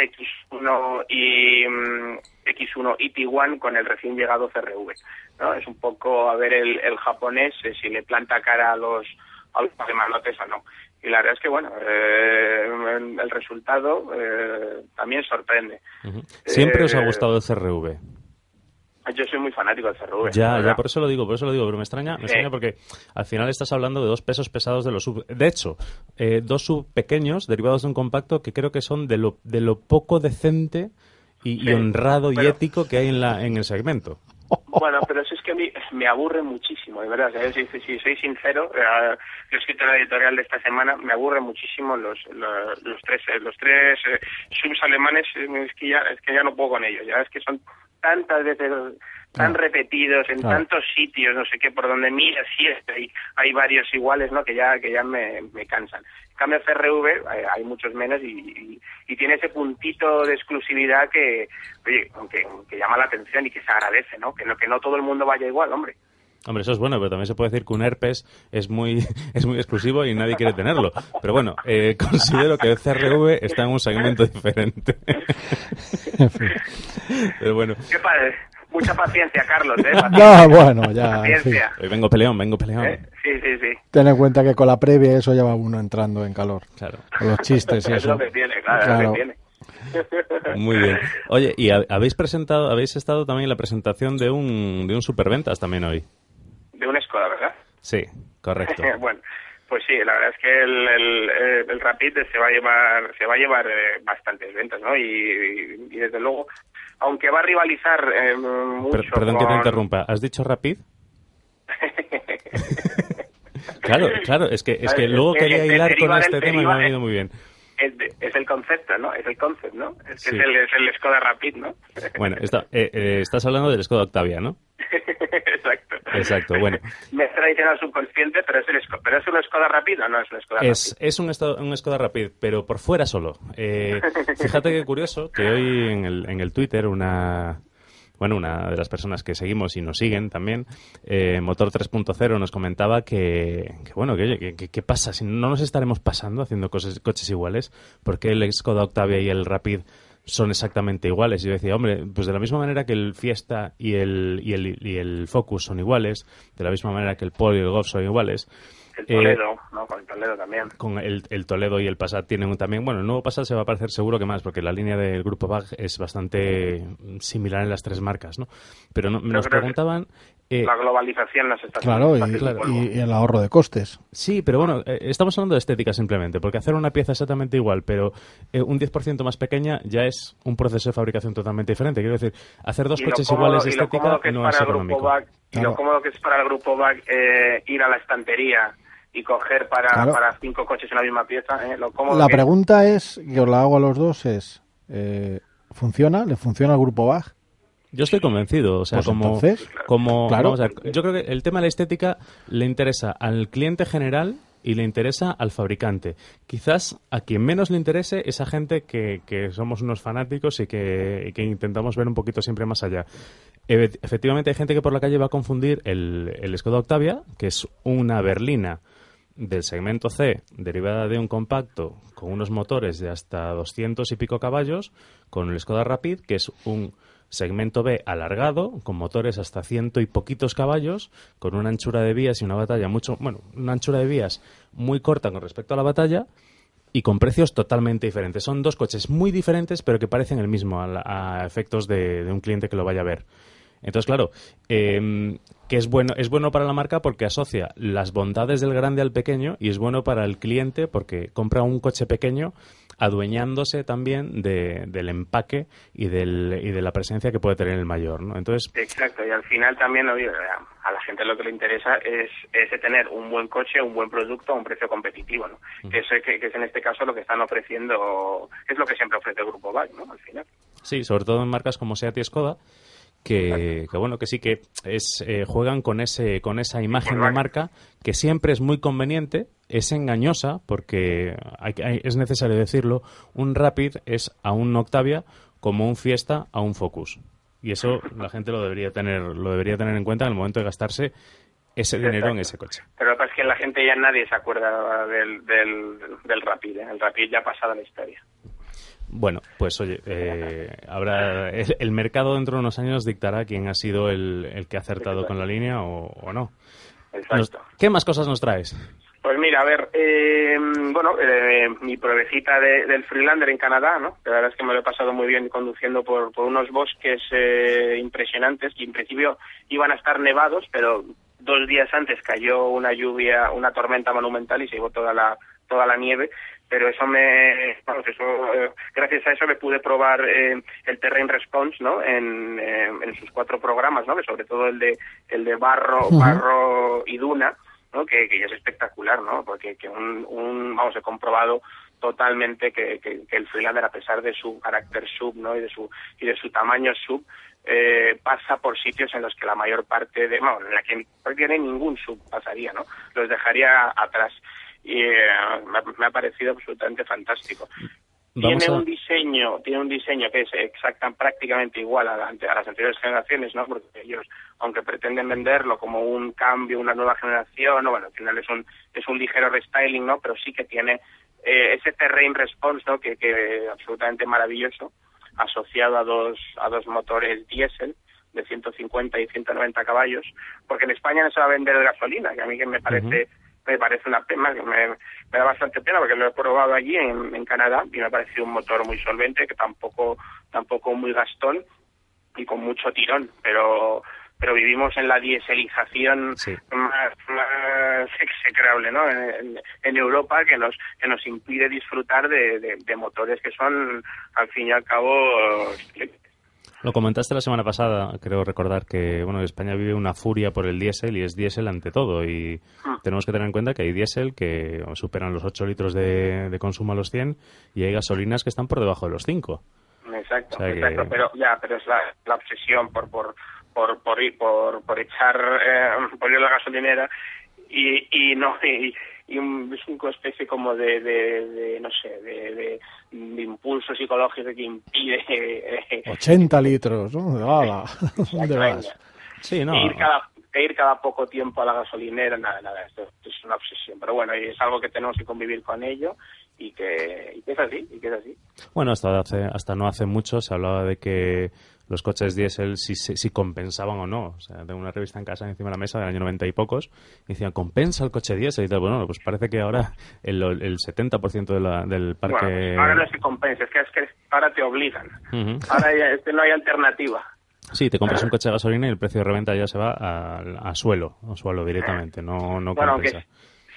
X1 y mm, X1 y T1 con el recién llegado CRV, ¿no? Es un poco a ver el, el japonés eh, si le planta cara a los a los alemanotes o no. Y la verdad es que bueno, eh, el, resultado eh, también sorprende. Siempre os ha Eh, gustado el CRV. Yo soy muy fanático del CRV. Ya, ya, por eso lo digo, por eso lo digo, pero me extraña, me Sí. extraña porque al final estás hablando de dos pesos pesados de los sub. De hecho, eh, dos sub pequeños derivados de un compacto que creo que son de lo, de lo poco decente y, honrado y pero- ético que hay en, la, en el segmento. Bueno, pero eso es que a mí me aburre muchísimo, de verdad. Si, soy sincero, eh, yo he escrito la editorial de esta semana, me aburre muchísimo los, los, los tres eh, los tres eh, subs alemanes, es que ya es que ya no puedo con ellos, ya es que son tantas veces tan repetidos en Claro. tantos sitios, no sé qué, por donde miras siempre hay, hay varios iguales, ¿no? Que ya que ya me, me cansan. En cambio CRV eh, hay muchos menos y, y, y tiene ese puntito de exclusividad que, oye, aunque, que llama la atención y que se agradece, ¿no? Que no que no todo el mundo vaya igual, hombre. Hombre, eso es bueno, pero también se puede decir que un herpes es muy, es muy exclusivo y nadie quiere tenerlo. Pero bueno, eh, considero que el CRV está en un segmento diferente. En fin. Pero bueno, Qué padre. Mucha paciencia, Carlos, ¿eh? No, bueno, ya. Paciencia. hoy vengo peleón, vengo peleón. ¿eh? Sí, sí, sí. Ten en cuenta que con la previa eso ya va uno entrando en calor. Claro. Con los chistes y es eso. lo que tiene, claro, es lo que tiene. Muy bien. Oye, y ha- habéis presentado, habéis estado también en la presentación de un, de un superventas también hoy. De una escoda, ¿verdad? Sí, correcto. bueno, Pues sí, la verdad es que el, el, eh, el Rapid se va a llevar se va a llevar eh, bastantes ventas, ¿no? Y, y desde luego, aunque va a rivalizar eh, mucho Per- perdón que te interrumpa. ¿Has dicho Rapid? Claro, claro, es que, es que luego que- quería hilar con este tema y me ha venido muy bien. es, el concepto, ¿no? Es el concept, ¿no? Es que Sí. es, el, es el Skoda Rapid, ¿no? Bueno, está- eh, eh, estás hablando del Skoda Octavia, ¿no? Exacto. Exacto, bueno. Me es tradicional subconsciente, pero es, el, pero es un Skoda Rapid o no es un Skoda Es, Rapid. es un, un Skoda Rapid, pero por fuera solo. Eh, fíjate qué curioso que hoy en el, en el Twitter una... Bueno, una de las personas que seguimos y nos siguen también, eh, Motor 3.0, nos comentaba que, que, bueno, que oye, que- que- ¿qué pasa? Si no nos estaremos pasando haciendo cosas, coches iguales, porque el Skoda Octavia y el Rapid son exactamente iguales. Y yo decía, hombre, pues de la misma manera que el Fiesta y el, y el, y el Focus son iguales, de la misma manera que el Polo y el Golf son iguales, El eh, Toledo, ¿no? Con el Toledo también. con el, el Toledo y el Passat tienen un- también, bueno, el nuevo Passat se va a parecer seguro que más, porque la línea del grupo BAG es bastante similar en las tres marcas, ¿no? Pero no- nos preguntaban... eh, La globalización está Claro, y, el ahorro de costes. Sí, pero bueno, eh, estamos hablando de estética simplemente, porque hacer una pieza exactamente igual, pero eh, un 10% más pequeña ya es un proceso de fabricación totalmente diferente. Quiero decir, hacer dos coches cómodo- iguales estética es no es económico. BAC, y lo cómodo que es para el grupo BAC eh, ir a la estantería y coger para, Claro. para cinco coches en la misma pieza, ¿eh? lo cómodo La que pregunta es, que os la hago a los dos, es, eh, ¿funciona? ¿Le funciona al grupo BAG? Yo estoy convencido, o sea, Pues como, entonces, como claro. vamos a ver, yo creo que el tema de la estética le interesa al cliente general y le interesa al fabricante. Quizás a quien menos le interese es a gente que, que somos unos fanáticos y que, y que intentamos ver un poquito siempre más allá. Efectivamente hay gente que por la calle va a confundir el, el Skoda Octavia, que es una berlina del segmento C derivada de un compacto con unos motores de hasta 200 y pico caballos, con el Skoda Rapid, que es un segmento B alargado, con motores hasta ciento y poquitos caballos, con una anchura de vías y una batalla mucho, bueno, una anchura de vías muy corta con respecto a la batalla y con precios totalmente diferentes. Son dos coches muy diferentes, pero que parecen el mismo a, a efectos de, un cliente que lo vaya a ver. Entonces, claro, eh, que es bueno, es bueno para la marca porque asocia las bondades del grande al pequeño y es bueno para el cliente porque compra un coche pequeño adueñándose también de- del empaque y, del, y de la presencia que puede tener el mayor. ¿no? Entonces, Exacto, y al final también oye, a la gente lo que le interesa es, es tener un buen coche, un buen producto a un precio competitivo, ¿no? Que, es, que, que es en este caso lo que están ofreciendo, es lo que siempre ofrece el Grupo BAC, ¿no? Al final. Sí, sobre todo en marcas como Seat y Skoda, que, que bueno, que sí que es eh, juegan con ese con esa imagen de marca que siempre es muy conveniente, es engañosa porque hay, hay- es necesario decirlo, un Rapid es a un Octavia como un Fiesta a un Focus. Y eso la gente lo debería tener lo debería tener en cuenta en el momento de gastarse ese dinero en ese coche. Pero lo que pasa es que la gente ya nadie se acuerda del, del, del Rapid, ¿eh? El Rapid ya ha pasado la historia. Bueno, pues oye, eh, habrá el, el mercado dentro de unos años dictará quién ha sido el, el que ha acertado con la línea o, o no. Exacto. Nos- ¿Qué más cosas nos traes? Pues mira, a ver, eh, bueno, eh, mi pruebecita de- del Freelander en Canadá, ¿no? La verdad es que me lo he pasado muy bien conduciendo por, por unos bosques eh, impresionantes que en principio iban a estar nevados, pero dos días antes cayó una lluvia, una tormenta monumental y se llevó toda la toda la nieve, pero eso me, vamos, eso, eh, gracias a eso me pude probar eh, el Terrain Response, ¿no? En, eh, en sus cuatro programas, ¿no? Que sobre todo el de el de barro, barro y duna, ¿no? Que, que ya es espectacular, ¿no? Porque que un, un vamos, he comprobado totalmente que, que, que el Freelander, a pesar de su carácter sub, ¿no? Y de su, y de su tamaño sub, eh, pasa por sitios en los que la mayor parte de, bueno, en la que prácticamente ningún sub pasaría, ¿no? Los dejaría atrás. Y eh, me, ha, me ha parecido absolutamente fantástico. Vamos tiene a- un diseño, tiene un diseño que es exacta, prácticamente igual a, la a las anteriores generaciones, ¿no? Porque ellos, aunque pretenden venderlo como un cambio, una nueva generación, ¿no? bueno, al final es un es un ligero restyling, ¿no? Pero sí que tiene eh, ese terrain response, ¿no? Que, que absolutamente maravilloso, asociado a dos a dos motores diésel de 150 y 190 caballos, porque en España no se va a vender de gasolina, que a mí que me parece me parece una pena, que me, me da bastante pena porque lo he probado allí en, en Canadá y me ha parecido un motor muy solvente, que tampoco tampoco muy gastón y con mucho tirón, pero pero vivimos en la dieselización Sí. más, más execrable ¿no? en, Europa que nos que nos impide disfrutar de, de- de motores que son al fin y al cabo Lo comentaste la semana pasada, creo recordar que bueno, España vive una furia por el diésel y es diésel ante todo. Y Ah. tenemos que tener en cuenta que hay diésel que superan los 8 litros de, de consumo a los 100 y hay gasolinas que están por debajo de los 5. exacto, O sea que- exacto pero ya pero es la, la obsesión por por por por ir por, por echar eh, por ir a la gasolinera y, y no y, y un, es una especie como de, de, de, no sé de, de, de impulso psicológico que impide eh, 80 litros, ¿no? ¡Hala! ¿Dónde vas? Sí, no. E ir cada e ir cada poco tiempo a la gasolinera nada nada esto, esto es una obsesión pero bueno y es algo que tenemos que convivir con ello y que, y que es así y que es así Bueno, hasta, hace, hasta no hace mucho se hablaba de que los coches diésel si, si, si compensaban o no. O sea, tengo una revista en casa encima de la mesa del año 90 y pocos y decían, ¿compensa el coche diésel? Y tal. Bueno, pues parece que ahora el, el 70% de la, del parque... bueno ahora no es que compense es que es que ahora te obligan ahora ya es que no hay alternativa Sí, te compras un coche de gasolina y el precio de reventa ya se va a, a suelo, a suelo directamente, no, no bueno aunque compensa.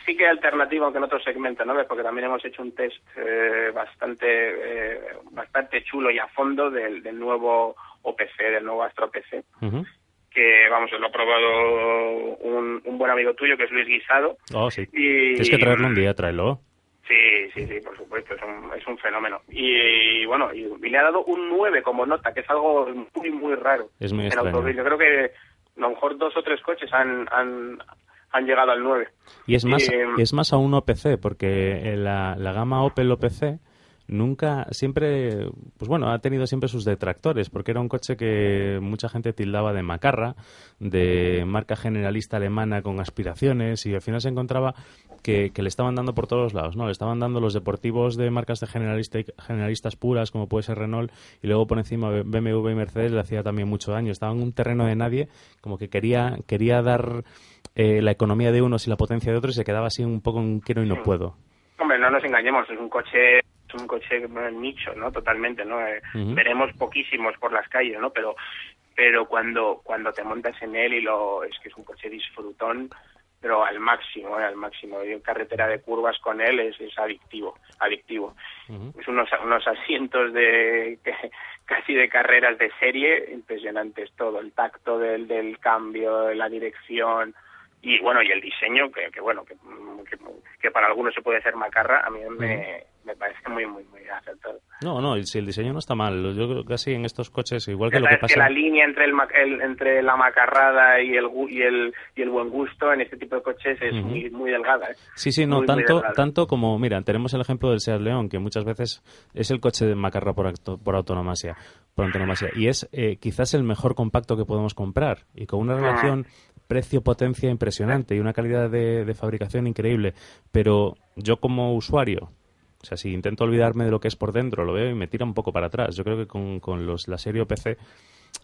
sí que hay alternativa aunque en otro segmento no porque también hemos hecho un test eh, bastante eh, bastante chulo y a fondo del, del nuevo OPC del nuevo Astra OPC Ujú. que vamos lo ha probado un, un buen amigo tuyo que es Luis Guisado Oh, sí. y Tienes que traerlo un día, tráelo. Sí, sí, sí, por supuesto, es un, es un fenómeno. Y, bueno, y, y le ha dado un 9 como nota, que es algo muy, muy raro. Es muy en extraño. Yo creo que a lo mejor dos o tres coches han, han, han llegado al 9. Y es más, Eh, es más aún OPC, porque en la, la gama Opel OPC nunca, siempre, pues bueno, ha tenido siempre sus detractores, porque era un coche que mucha gente tildaba de macarra, de marca generalista alemana con aspiraciones, y al final se encontraba que, le estaban dando por todos lados, ¿no? Le estaban dando los deportivos de marcas de generalista, generalistas puras, como puede ser Renault, y luego por encima BMW y Mercedes le hacía también mucho daño. Estaba en un terreno de nadie, como que quería, quería dar eh, la economía de unos y la potencia de otros, y se quedaba así un poco en quiero y no puedo. Hombre, no nos engañemos, es un coche es un coche nicho, ¿no? Totalmente, ¿no? Eh. Veremos poquísimos por las calles, ¿no? Pero pero cuando cuando te montas en él y lo es que es un coche disfrutón, pero al máximo, ¿eh? al máximo. Y en carretera de curvas con él es, es adictivo, adictivo. Es unos unos asientos de casi de carreras de serie impresionantes todo, el tacto del del cambio, la dirección y bueno y el diseño que, que bueno que, que, que para algunos se puede hacer macarra a mí me, me parece muy muy muy acertado No, no, si el diseño no está mal. Yo creo que así en estos coches, igual que lo que sabes que pasa... la línea entre el, entre la macarrada y el y el y el buen gusto en este tipo de coches es muy muy delgada ¿eh? Sí, sí, no, Muy, tanto, tanto como, mira, tenemos el ejemplo del Seat León, que muchas veces es el coche de macarra por, acto- por autonomasia, por antonomasia, y es eh, quizás el mejor compacto que podemos comprar, y con una relación precio-potencia impresionante y una calidad de, fabricación increíble, pero yo como usuario, o sea, si intento olvidarme de lo que es por dentro, lo veo y me tira un poco para atrás. Yo creo que con, los, la serie OPC,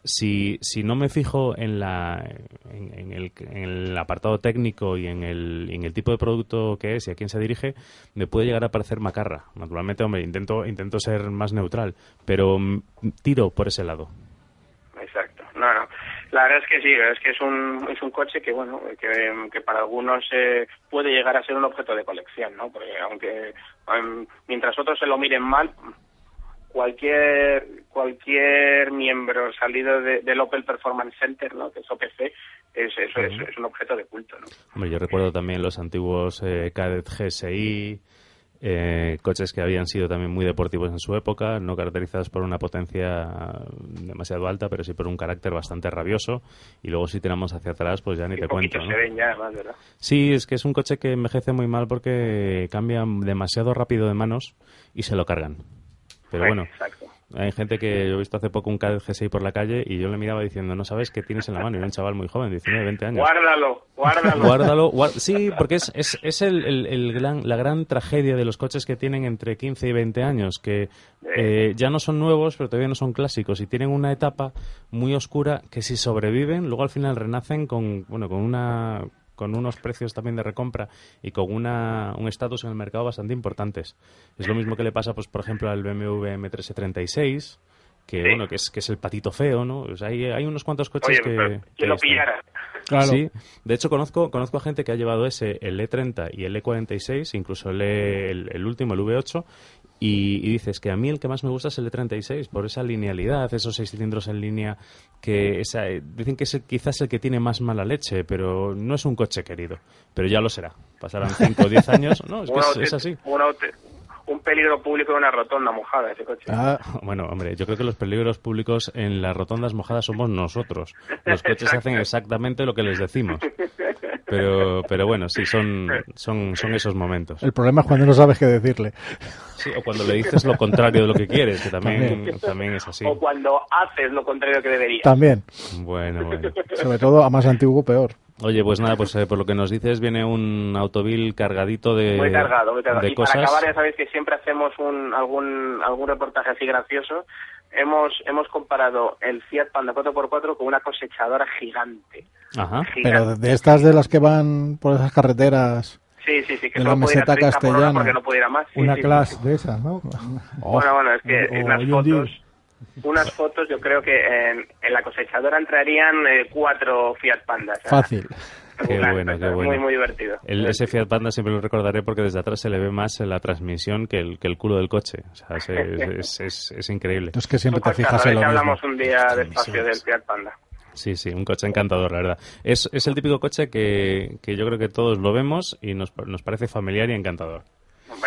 si, si no me fijo en, la, en, el, en el apartado técnico y en el, en el tipo de producto que es y a quién se dirige, me puede llegar a parecer macarra. Naturalmente, hombre, intento, intento ser más neutral, pero tiro por ese lado. La verdad es que sí, es que es un, es un coche que, bueno, que, que para algunos eh, puede llegar a ser un objeto de colección, ¿no? Porque aunque em, mientras otros se lo miren mal, cualquier cualquier miembro salido de- del Opel Performance Center, ¿no? Que es OPC, es, eso es, es un objeto de culto, ¿no? Hombre, yo recuerdo también los antiguos eh, Cadet GSI, eh, coches que habían sido también muy deportivos en su época, no caracterizados por una potencia demasiado alta, pero sí por un carácter bastante rabioso. Y luego si tiramos hacia atrás, pues ya ni Y te cuento. ya, además, ¿verdad? Sí, es que es un coche que envejece muy mal porque cambia demasiado rápido de manos y se lo cargan. Pero Sí, bueno, Exacto. Hay gente que yo he visto hace poco un Cadet GSI por la calle y yo le miraba diciendo, no sabes qué tienes en la mano. Y era un chaval muy joven, 19, 20 años. Guárdalo, guárdalo. Guárdalo, sí, porque es, es, es el, el- el gran, la gran tragedia de los coches que tienen entre 15 y 20 años, que eh, ya no son nuevos, pero todavía no son clásicos y tienen una etapa muy oscura que si sobreviven, luego al final renacen con, bueno, con una con unos precios también de recompra y con una, un estatus en el mercado bastante importantes. Es lo mismo que le pasa, pues por ejemplo, al BMW M336, que Sí. bueno, que es, que es el patito feo, ¿no? O sea, hay, hay unos cuantos coches Oye, que... pero que lo están. pillara. Claro. Sí, de hecho conozco conozco a gente que ha llevado ese, el E30 y el E46, incluso el, E- el, el último, el V8, y, y dices que a mí el que más me gusta es el E36, por esa linealidad, esos seis cilindros en línea, que esa, eh, dicen que es el- quizás el que tiene más mala leche, pero no es un coche querido, pero ya lo será. Pasarán 5 o 10 años, no, es que Un es, autént- es así. Un peligro público de una rotonda mojada ese coche. Ah, Bueno, hombre, yo creo que los peligros públicos en las rotondas mojadas somos nosotros. Los coches hacen exactamente lo que les decimos. Pero, pero bueno, sí, son, son, son esos momentos. el problema es cuando no sabes qué decirle. Sí, o cuando le dices lo contrario de lo que quieres, que también, También. también es así. O cuando haces lo contrario que deberías. También. Bueno, bueno. Sobre todo a más antiguo, peor. Oye, pues nada, pues eh, por lo que nos dices, viene un autovil cargadito de, Muy cargado, muy cargado. de Y cosas. para acabar, ya sabéis que siempre hacemos un, algún, algún reportaje así gracioso. Hemos, hemos comparado el Fiat Panda 4x4 con una cosechadora gigante. Ajá. Pero Gigante. de, de estas de las que van por esas carreteras. Sí, sí, sí, que de la meseta 30 por hora castellana. porque no puede ir a más. Sí, Una sí, clase sí. de esas, ¿no? Oh, Bueno, bueno, es que O- en las fotos, unas fotos yo creo que en, en la cosechadora entrarían eh, cuatro Fiat Pandas. sea, fácil. Qué bueno, qué bueno. Muy, muy divertido. El, ese Fiat Panda siempre lo recordaré porque desde atrás se le ve más en la transmisión que el, que el culo del coche. O sea, es, es, es- es increíble. Es que siempre te fijas en lo mismo. hablamos un día despacio del Fiat Panda. Sí, sí, un coche encantador, la verdad. Es, es el típico coche que, que yo creo que todos lo vemos y nos, nos parece familiar y encantador.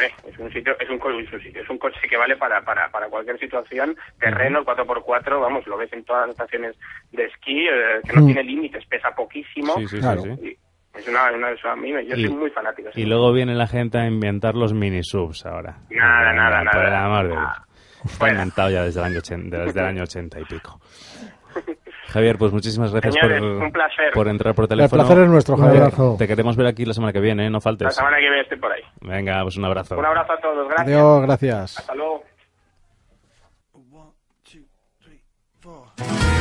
Hombre, es un sitio, es un, es un sitio, es un coche que vale para, para, para cualquier situación. Terreno, el 4x4, vamos, lo ves en todas las estaciones de esquí, eh, que no Mm. tiene límites, pesa poquísimo. Sí, sí, Claro. sí, es una, una, eso a mí, yo Y- soy muy fanático. Y luego viene la gente a inventar los mini subs ahora. Nada, Venga, nada, por el nada. amor de Dios. Ah, Está inventado ya desde el año 80, desde el año 80 y pico. Javier, pues muchísimas gracias Señores, por, un placer. por entrar por El teléfono. placer es nuestro, Javier. Te queremos ver aquí la semana que viene, ¿eh? no La faltes. semana que viene estoy por ahí. Venga, pues un abrazo. Un abrazo a todos, gracias. Adiós, gracias. Hasta luego. One, two, three,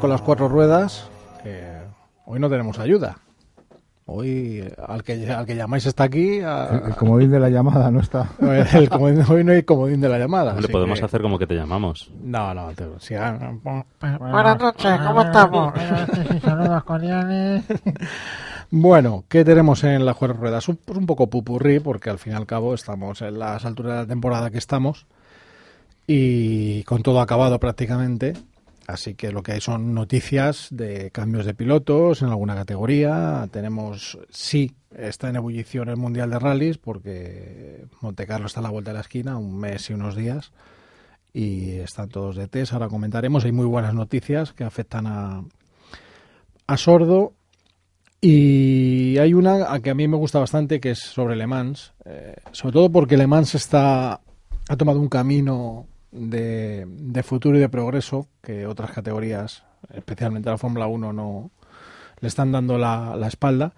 con las cuatro ruedas. que hoy no tenemos ayuda. Hoy al que, al que llamáis está aquí. a- El, el comodín de la llamada no está. el comodín- hoy no hay comodín de la llamada. Así podemos que- hacer como que te llamamos. No, no, te- si Buenas noches, ¿cómo estamos? Saludos cordiales. Bueno, ¿qué tenemos en las cuatro ruedas? Un, pues un poco pupurrí, porque al fin y al cabo estamos en las alturas de la temporada que estamos y con todo acabado prácticamente. Así que lo que hay son noticias de cambios de pilotos en alguna categoría. Tenemos, sí, está en ebullición el Mundial de Rallys, porque Monte Carlo está a la vuelta de la esquina, un mes y unos días. Y están todos de test. Ahora comentaremos. Hay muy buenas noticias que afectan a, a Sordo y hay una a que a mí me gusta bastante que es sobre Le Mans, eh, sobre todo porque Le Mans está ha tomado un camino de, de futuro y de progreso que otras categorías, especialmente la Fórmula 1, no le están dando la, la espalda.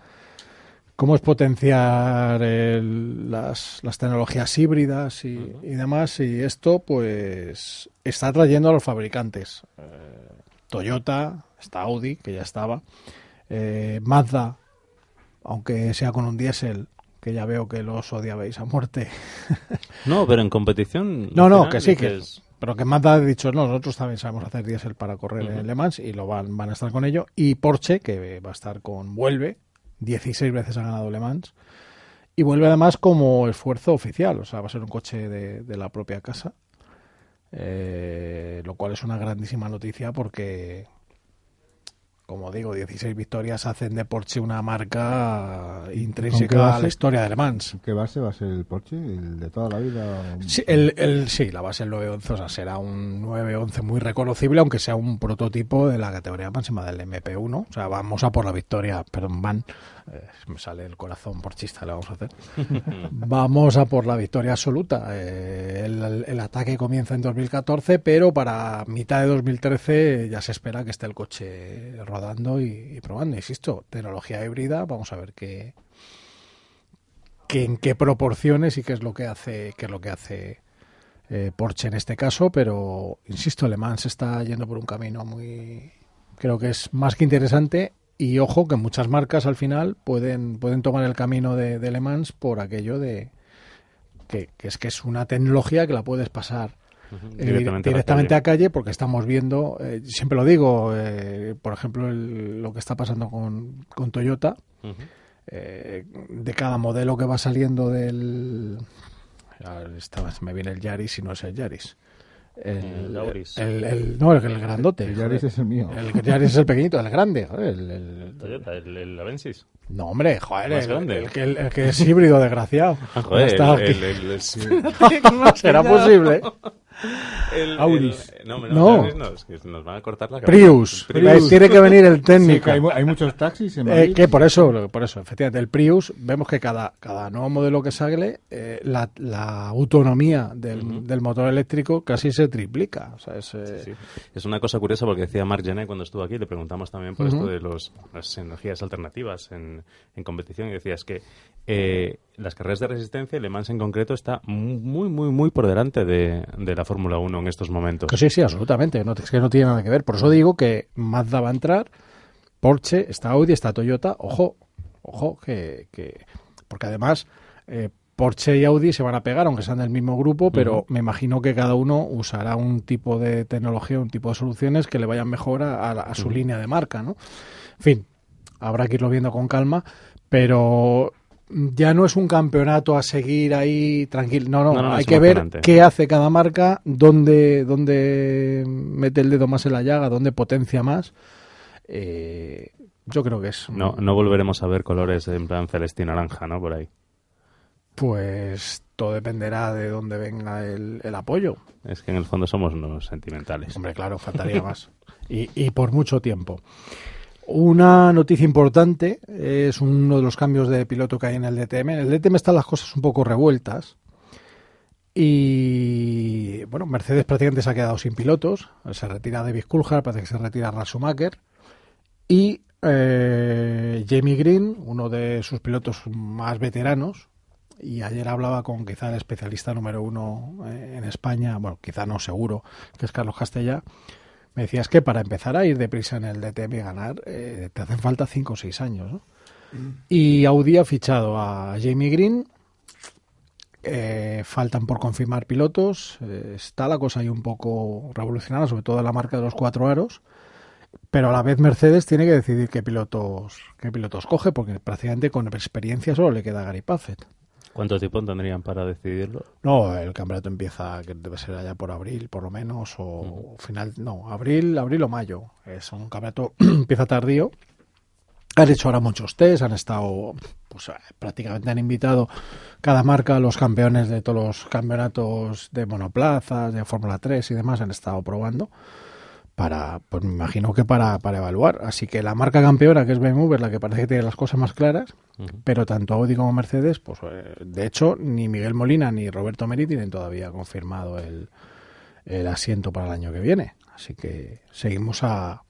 Cómo es potenciar el- las, las tecnologías híbridas y, y demás. Y esto, pues, está trayendo a los fabricantes. Eh, Toyota, está Audi, que ya estaba. Eh, Mazda, aunque sea con un diésel, que ya veo que los odiabais a muerte. No, pero en competición. No, no, que sí, que, dices, pero que Mazda ha dicho, no, nosotros también sabemos hacer diésel para correr en Le Mans y lo van, van a estar con ello. Y Porsche, que va a estar con Vuelve, 16 veces ha ganado Le Mans. Y vuelve además como esfuerzo oficial, o sea, va a ser un coche de, de la propia casa. Eh, lo cual es una grandísima noticia porque, como digo, 16 victorias hacen de Porsche una marca ¿Con qué intrínseca a la historia de Le Mans. ¿Qué base va a ser el Porsche? ¿El de toda la vida? Sí, el, el- sí, la base del 911, o sea, será un 911 muy reconocible, aunque sea un prototipo de la categoría máxima del MP1. O sea, vamos a por la victoria, perdón, van, eh, me sale el corazón porchista, le vamos a hacer. vamos a por la victoria absoluta. Eh, el, ataque comienza en 2014, pero para mitad de 2013 ya se espera que esté el coche rodando y, probando. Insisto, tecnología híbrida, vamos a ver qué, que en qué proporciones y qué es lo que hace qué es lo que hace eh, Porsche en este caso pero insisto Le Mans está yendo por un camino muy creo que es más que interesante y ojo que muchas marcas al final pueden pueden tomar el camino de, de Le Mans por aquello de que, que es que es una tecnología que la puedes pasar eh, directamente, a directamente calle. a calle porque estamos viendo, eh, siempre lo digo, eh, por ejemplo, el- lo que está pasando con, con Toyota, eh, de cada modelo que va saliendo del... estaba- me viene el Yaris y no es el Yaris. El Auris. el- el- no, el, el grandote. El Yaris es el mío. El Yaris es el pequeñito, el grande. joder, el- el- Toyota, el, el Avensis. no, hombre, joder, Más el, grande. el que, el que es híbrido, desgraciado. Joder, está el, aquí. el- el- el- Será posible. El- Auris. el- no, no, No. Auris no, es que nos van a cortar la cabeza. Prius. Prius. Tiene que venir el técnico. hay, mu- hay muchos taxis en Eh, que por eso, por eso, efectivamente, el Prius, vemos que cada, cada nuevo modelo que sale, eh, la, la autonomía del, motor eléctrico casi se triplica. O sea, es, eh, Sí. Es una cosa curiosa porque decía Marc Gené cuando estuvo aquí, le preguntamos también por esto de los, las energías alternativas en, en competición y decía es que eh, las carreras de resistencia, Le Mans en concreto, está muy, muy, muy por delante de, de la Fórmula 1 en estos momentos. que sí, sí, absolutamente. No, es que no tiene nada que ver. Por eso digo que Mazda va a entrar, Porsche, está Audi, está Toyota. Ojo, ojo, que. que porque además. eh, Porsche y Audi se van a pegar, aunque sean del mismo grupo, pero me imagino que cada uno usará un tipo de tecnología, un tipo de soluciones que le vayan mejor a, a la- a su línea de marca, ¿no? En fin, habrá que irlo viendo con calma, pero ya no es un campeonato a seguir ahí tranquilo. No, no, No, no, hay que ver qué hace cada marca, dónde, dónde mete el dedo más en la llaga, dónde potencia más. Eh, yo creo que es. No, no volveremos a ver colores en plan celeste y naranja, ¿no? Por ahí. Pues todo dependerá de dónde venga el, el apoyo. Es que en el fondo somos unos sentimentales. Hombre, claro, faltaría más. Y, y por mucho tiempo. Una noticia importante es uno de los cambios de piloto que hay en el DTM. En el DTM están las cosas un poco revueltas. Y bueno, Mercedes prácticamente se ha quedado sin pilotos. Se retira David Coulthard, parece que se retira Ralf Schumacher. Y eh, Jamie Green, uno de sus pilotos más veteranos, y ayer hablaba con quizá el especialista número uno eh, en España, bueno, quizá no seguro, que es Carlos Castella, me decías que para empezar a ir deprisa en el DTM y ganar, eh, te hacen falta 5 o 6 años, ¿no? Y Audi ha fichado a Jamie Green. eh, faltan por confirmar pilotos. eh, está la cosa ahí un poco revolucionada, sobre todo en la marca de los cuatro aros. Pero a la vez Mercedes tiene que decidir qué pilotos, qué pilotos coge, porque prácticamente con experiencia solo le queda Gary Paffett. ¿Cuánto tiempo tendrían para decidirlo? No, el campeonato empieza, que debe ser allá por abril, por lo menos, o final, no, abril, abril o mayo. Es un campeonato, empieza tardío. Han hecho ahora muchos test, han estado, pues eh, prácticamente han invitado cada marca a los campeones de todos los campeonatos de monoplazas, de Fórmula 3 y demás, han estado probando para, pues me imagino que para, para evaluar. Así que la marca campeona, que es BMW, es la que parece que tiene las cosas más claras, pero tanto Audi como Mercedes, pues eh, de hecho, ni Miguel Molina ni Roberto Meri tienen todavía confirmado el, el asiento para el año que viene. Así que seguimos a.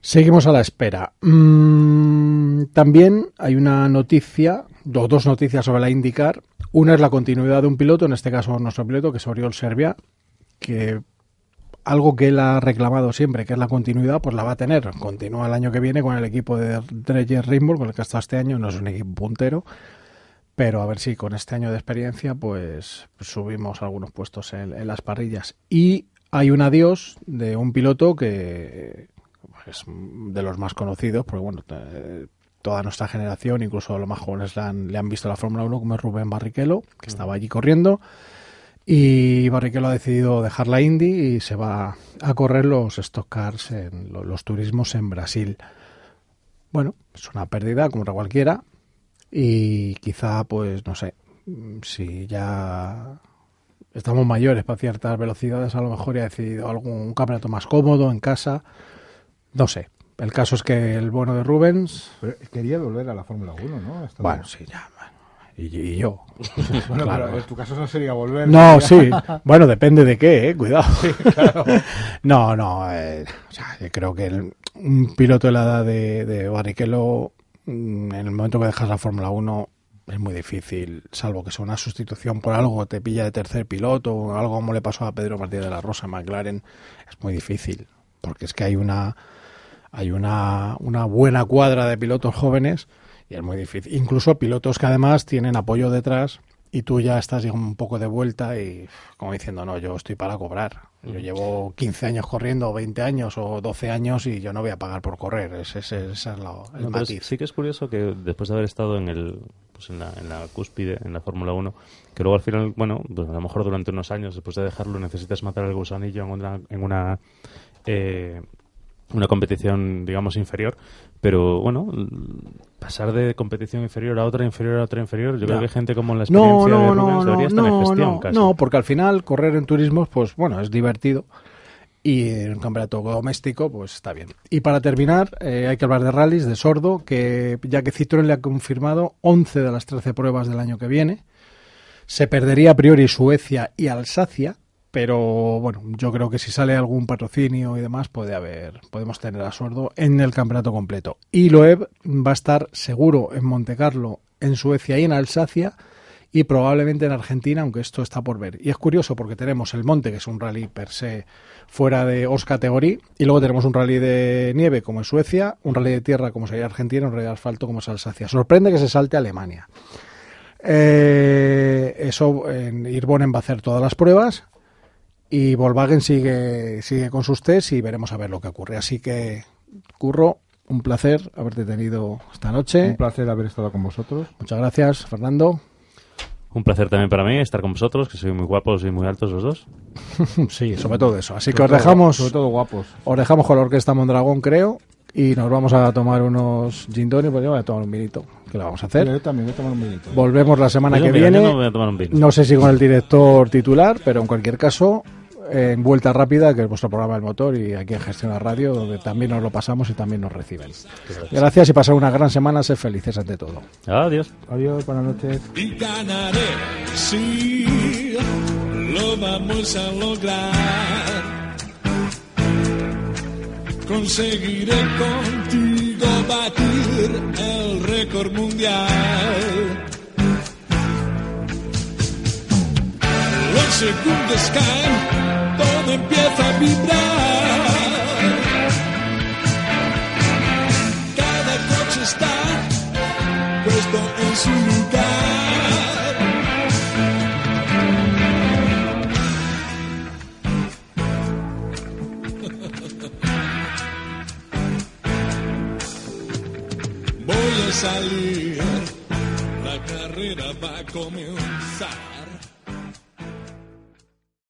Seguimos a la espera. Mm, también hay una noticia, o dos noticias sobre la IndyCar. Una es la continuidad de un piloto, en este caso nuestro piloto, que es Oriol Serbia, que algo que él ha reclamado siempre, que es la continuidad, pues la va a tener. Continúa el año que viene con el equipo de Dreyer Rainbow, con el que ha estado este año, no es un equipo puntero, pero a ver si con este año de experiencia, pues subimos algunos puestos en, en las parrillas. Y hay un adiós de un piloto que es de los más conocidos, porque bueno, eh, toda nuestra generación, incluso los más jóvenes, le han, le han visto la Fórmula 1, como es Rubén Barrichello, que estaba allí corriendo. Y Barrichello ha decidido dejar la Indy y se va a correr los stock cars, en lo- los, turismos en Brasil. Bueno, es una pérdida como otra cualquiera y quizá, pues, no sé, si ya estamos mayores para ciertas velocidades, a lo mejor ya ha decidido algún campeonato más cómodo en casa. No sé. El caso es que el bueno de Rubens, Pero quería volver a la Fórmula 1, ¿no? Hasta- bueno, sí, ya. Y, y yo. Bueno, claro. pero en tu caso no sería volver. No, sí. Bueno, depende de qué, eh. Cuidado. No, no. eh, o sea, yo creo que el- un piloto de la edad de, de Barrichello, mm, en el momento que dejas la Fórmula 1, es muy difícil, salvo que sea una sustitución por algo, te pilla de tercer piloto, o algo como le pasó a Pedro Martínez de la Rosa en McLaren, es muy difícil. Porque es que hay una hay una, una buena cuadra de pilotos jóvenes y es muy difícil. Incluso pilotos que además tienen apoyo detrás y tú ya estás un poco de vuelta y como diciendo, no, yo estoy para cobrar. Yo llevo 15 años corriendo, o 20 años o 12 años y yo no voy a pagar por correr. Ese, ese- ese es la- el matiz. sí que es curioso que después de haber estado en el pues en la, en la cúspide, en la Fórmula 1, que luego al final, bueno, pues a lo mejor durante unos años, después de dejarlo, necesitas matar el gusanillo en una, en una, eh, una competición, digamos, inferior. Pero bueno, pasar de competición inferior a otra inferior a otra inferior, yo creo que gente como la experiencia No, de no, Rubens no, debería no, estar en gestión no, casi. no, porque al final correr en turismos, pues bueno, es divertido y en un campeonato doméstico, pues está bien. Y para terminar, eh, hay que hablar de rallies, de Sordo, que ya que Citroën le ha confirmado 11 de las 13 pruebas del año que viene, se perdería a priori Suecia y Alsacia, pero bueno, yo creo que si sale algún patrocinio y demás, puede haber, podemos tener a Sordo en el campeonato completo. Y Loeb va a estar seguro en Monte Carlo, en Suecia y en Alsacia, y probablemente en Argentina, aunque esto está por ver. Y es curioso porque tenemos el monte, que es un rally per se fuera de os categoría, y luego tenemos un rally de nieve como es Suecia, un rally de tierra como sería Argentina, un rally de asfalto como es Alsacia. Sorprende que se salte Alemania. Eh, eso, en va a hacer todas las pruebas y Volkswagen sigue, sigue con sus test y veremos a ver lo que ocurre. Así que, Curro, un placer haberte tenido esta noche. Un placer haber estado con vosotros. Muchas gracias, Fernando. Un placer también para mí estar con vosotros, que sois muy guapos y muy altos los dos. Sí, sobre todo eso. Así que Sobre os todo- dejamos, Sobre todo guapos. os dejamos con la orquesta Mondragón, creo, y nos vamos a tomar unos gin tonic, pues yo voy a tomar un vinito, que lo vamos a hacer. Yo también voy a tomar un minuto. Volvemos la semana Yo, que mira, yo viene. no voy a tomar un vino. No sé si con el director titular, pero en cualquier caso, en Vuelta Rápida, que es vuestro programa del motor, y aquí en Gestión de Radio, donde también nos lo pasamos y también nos reciben. Gracias y pasar una gran semana, ser felices ante todo. Adiós. Adiós, buenas noches. y ganaré. Sí, lo vamos a lograr. Conseguiré contigo batir el récord mundial. Los segundos caen, todo empieza a vibrar. Cada coche está puesto en su lugar. Voy a salir, la carrera va a comenzar.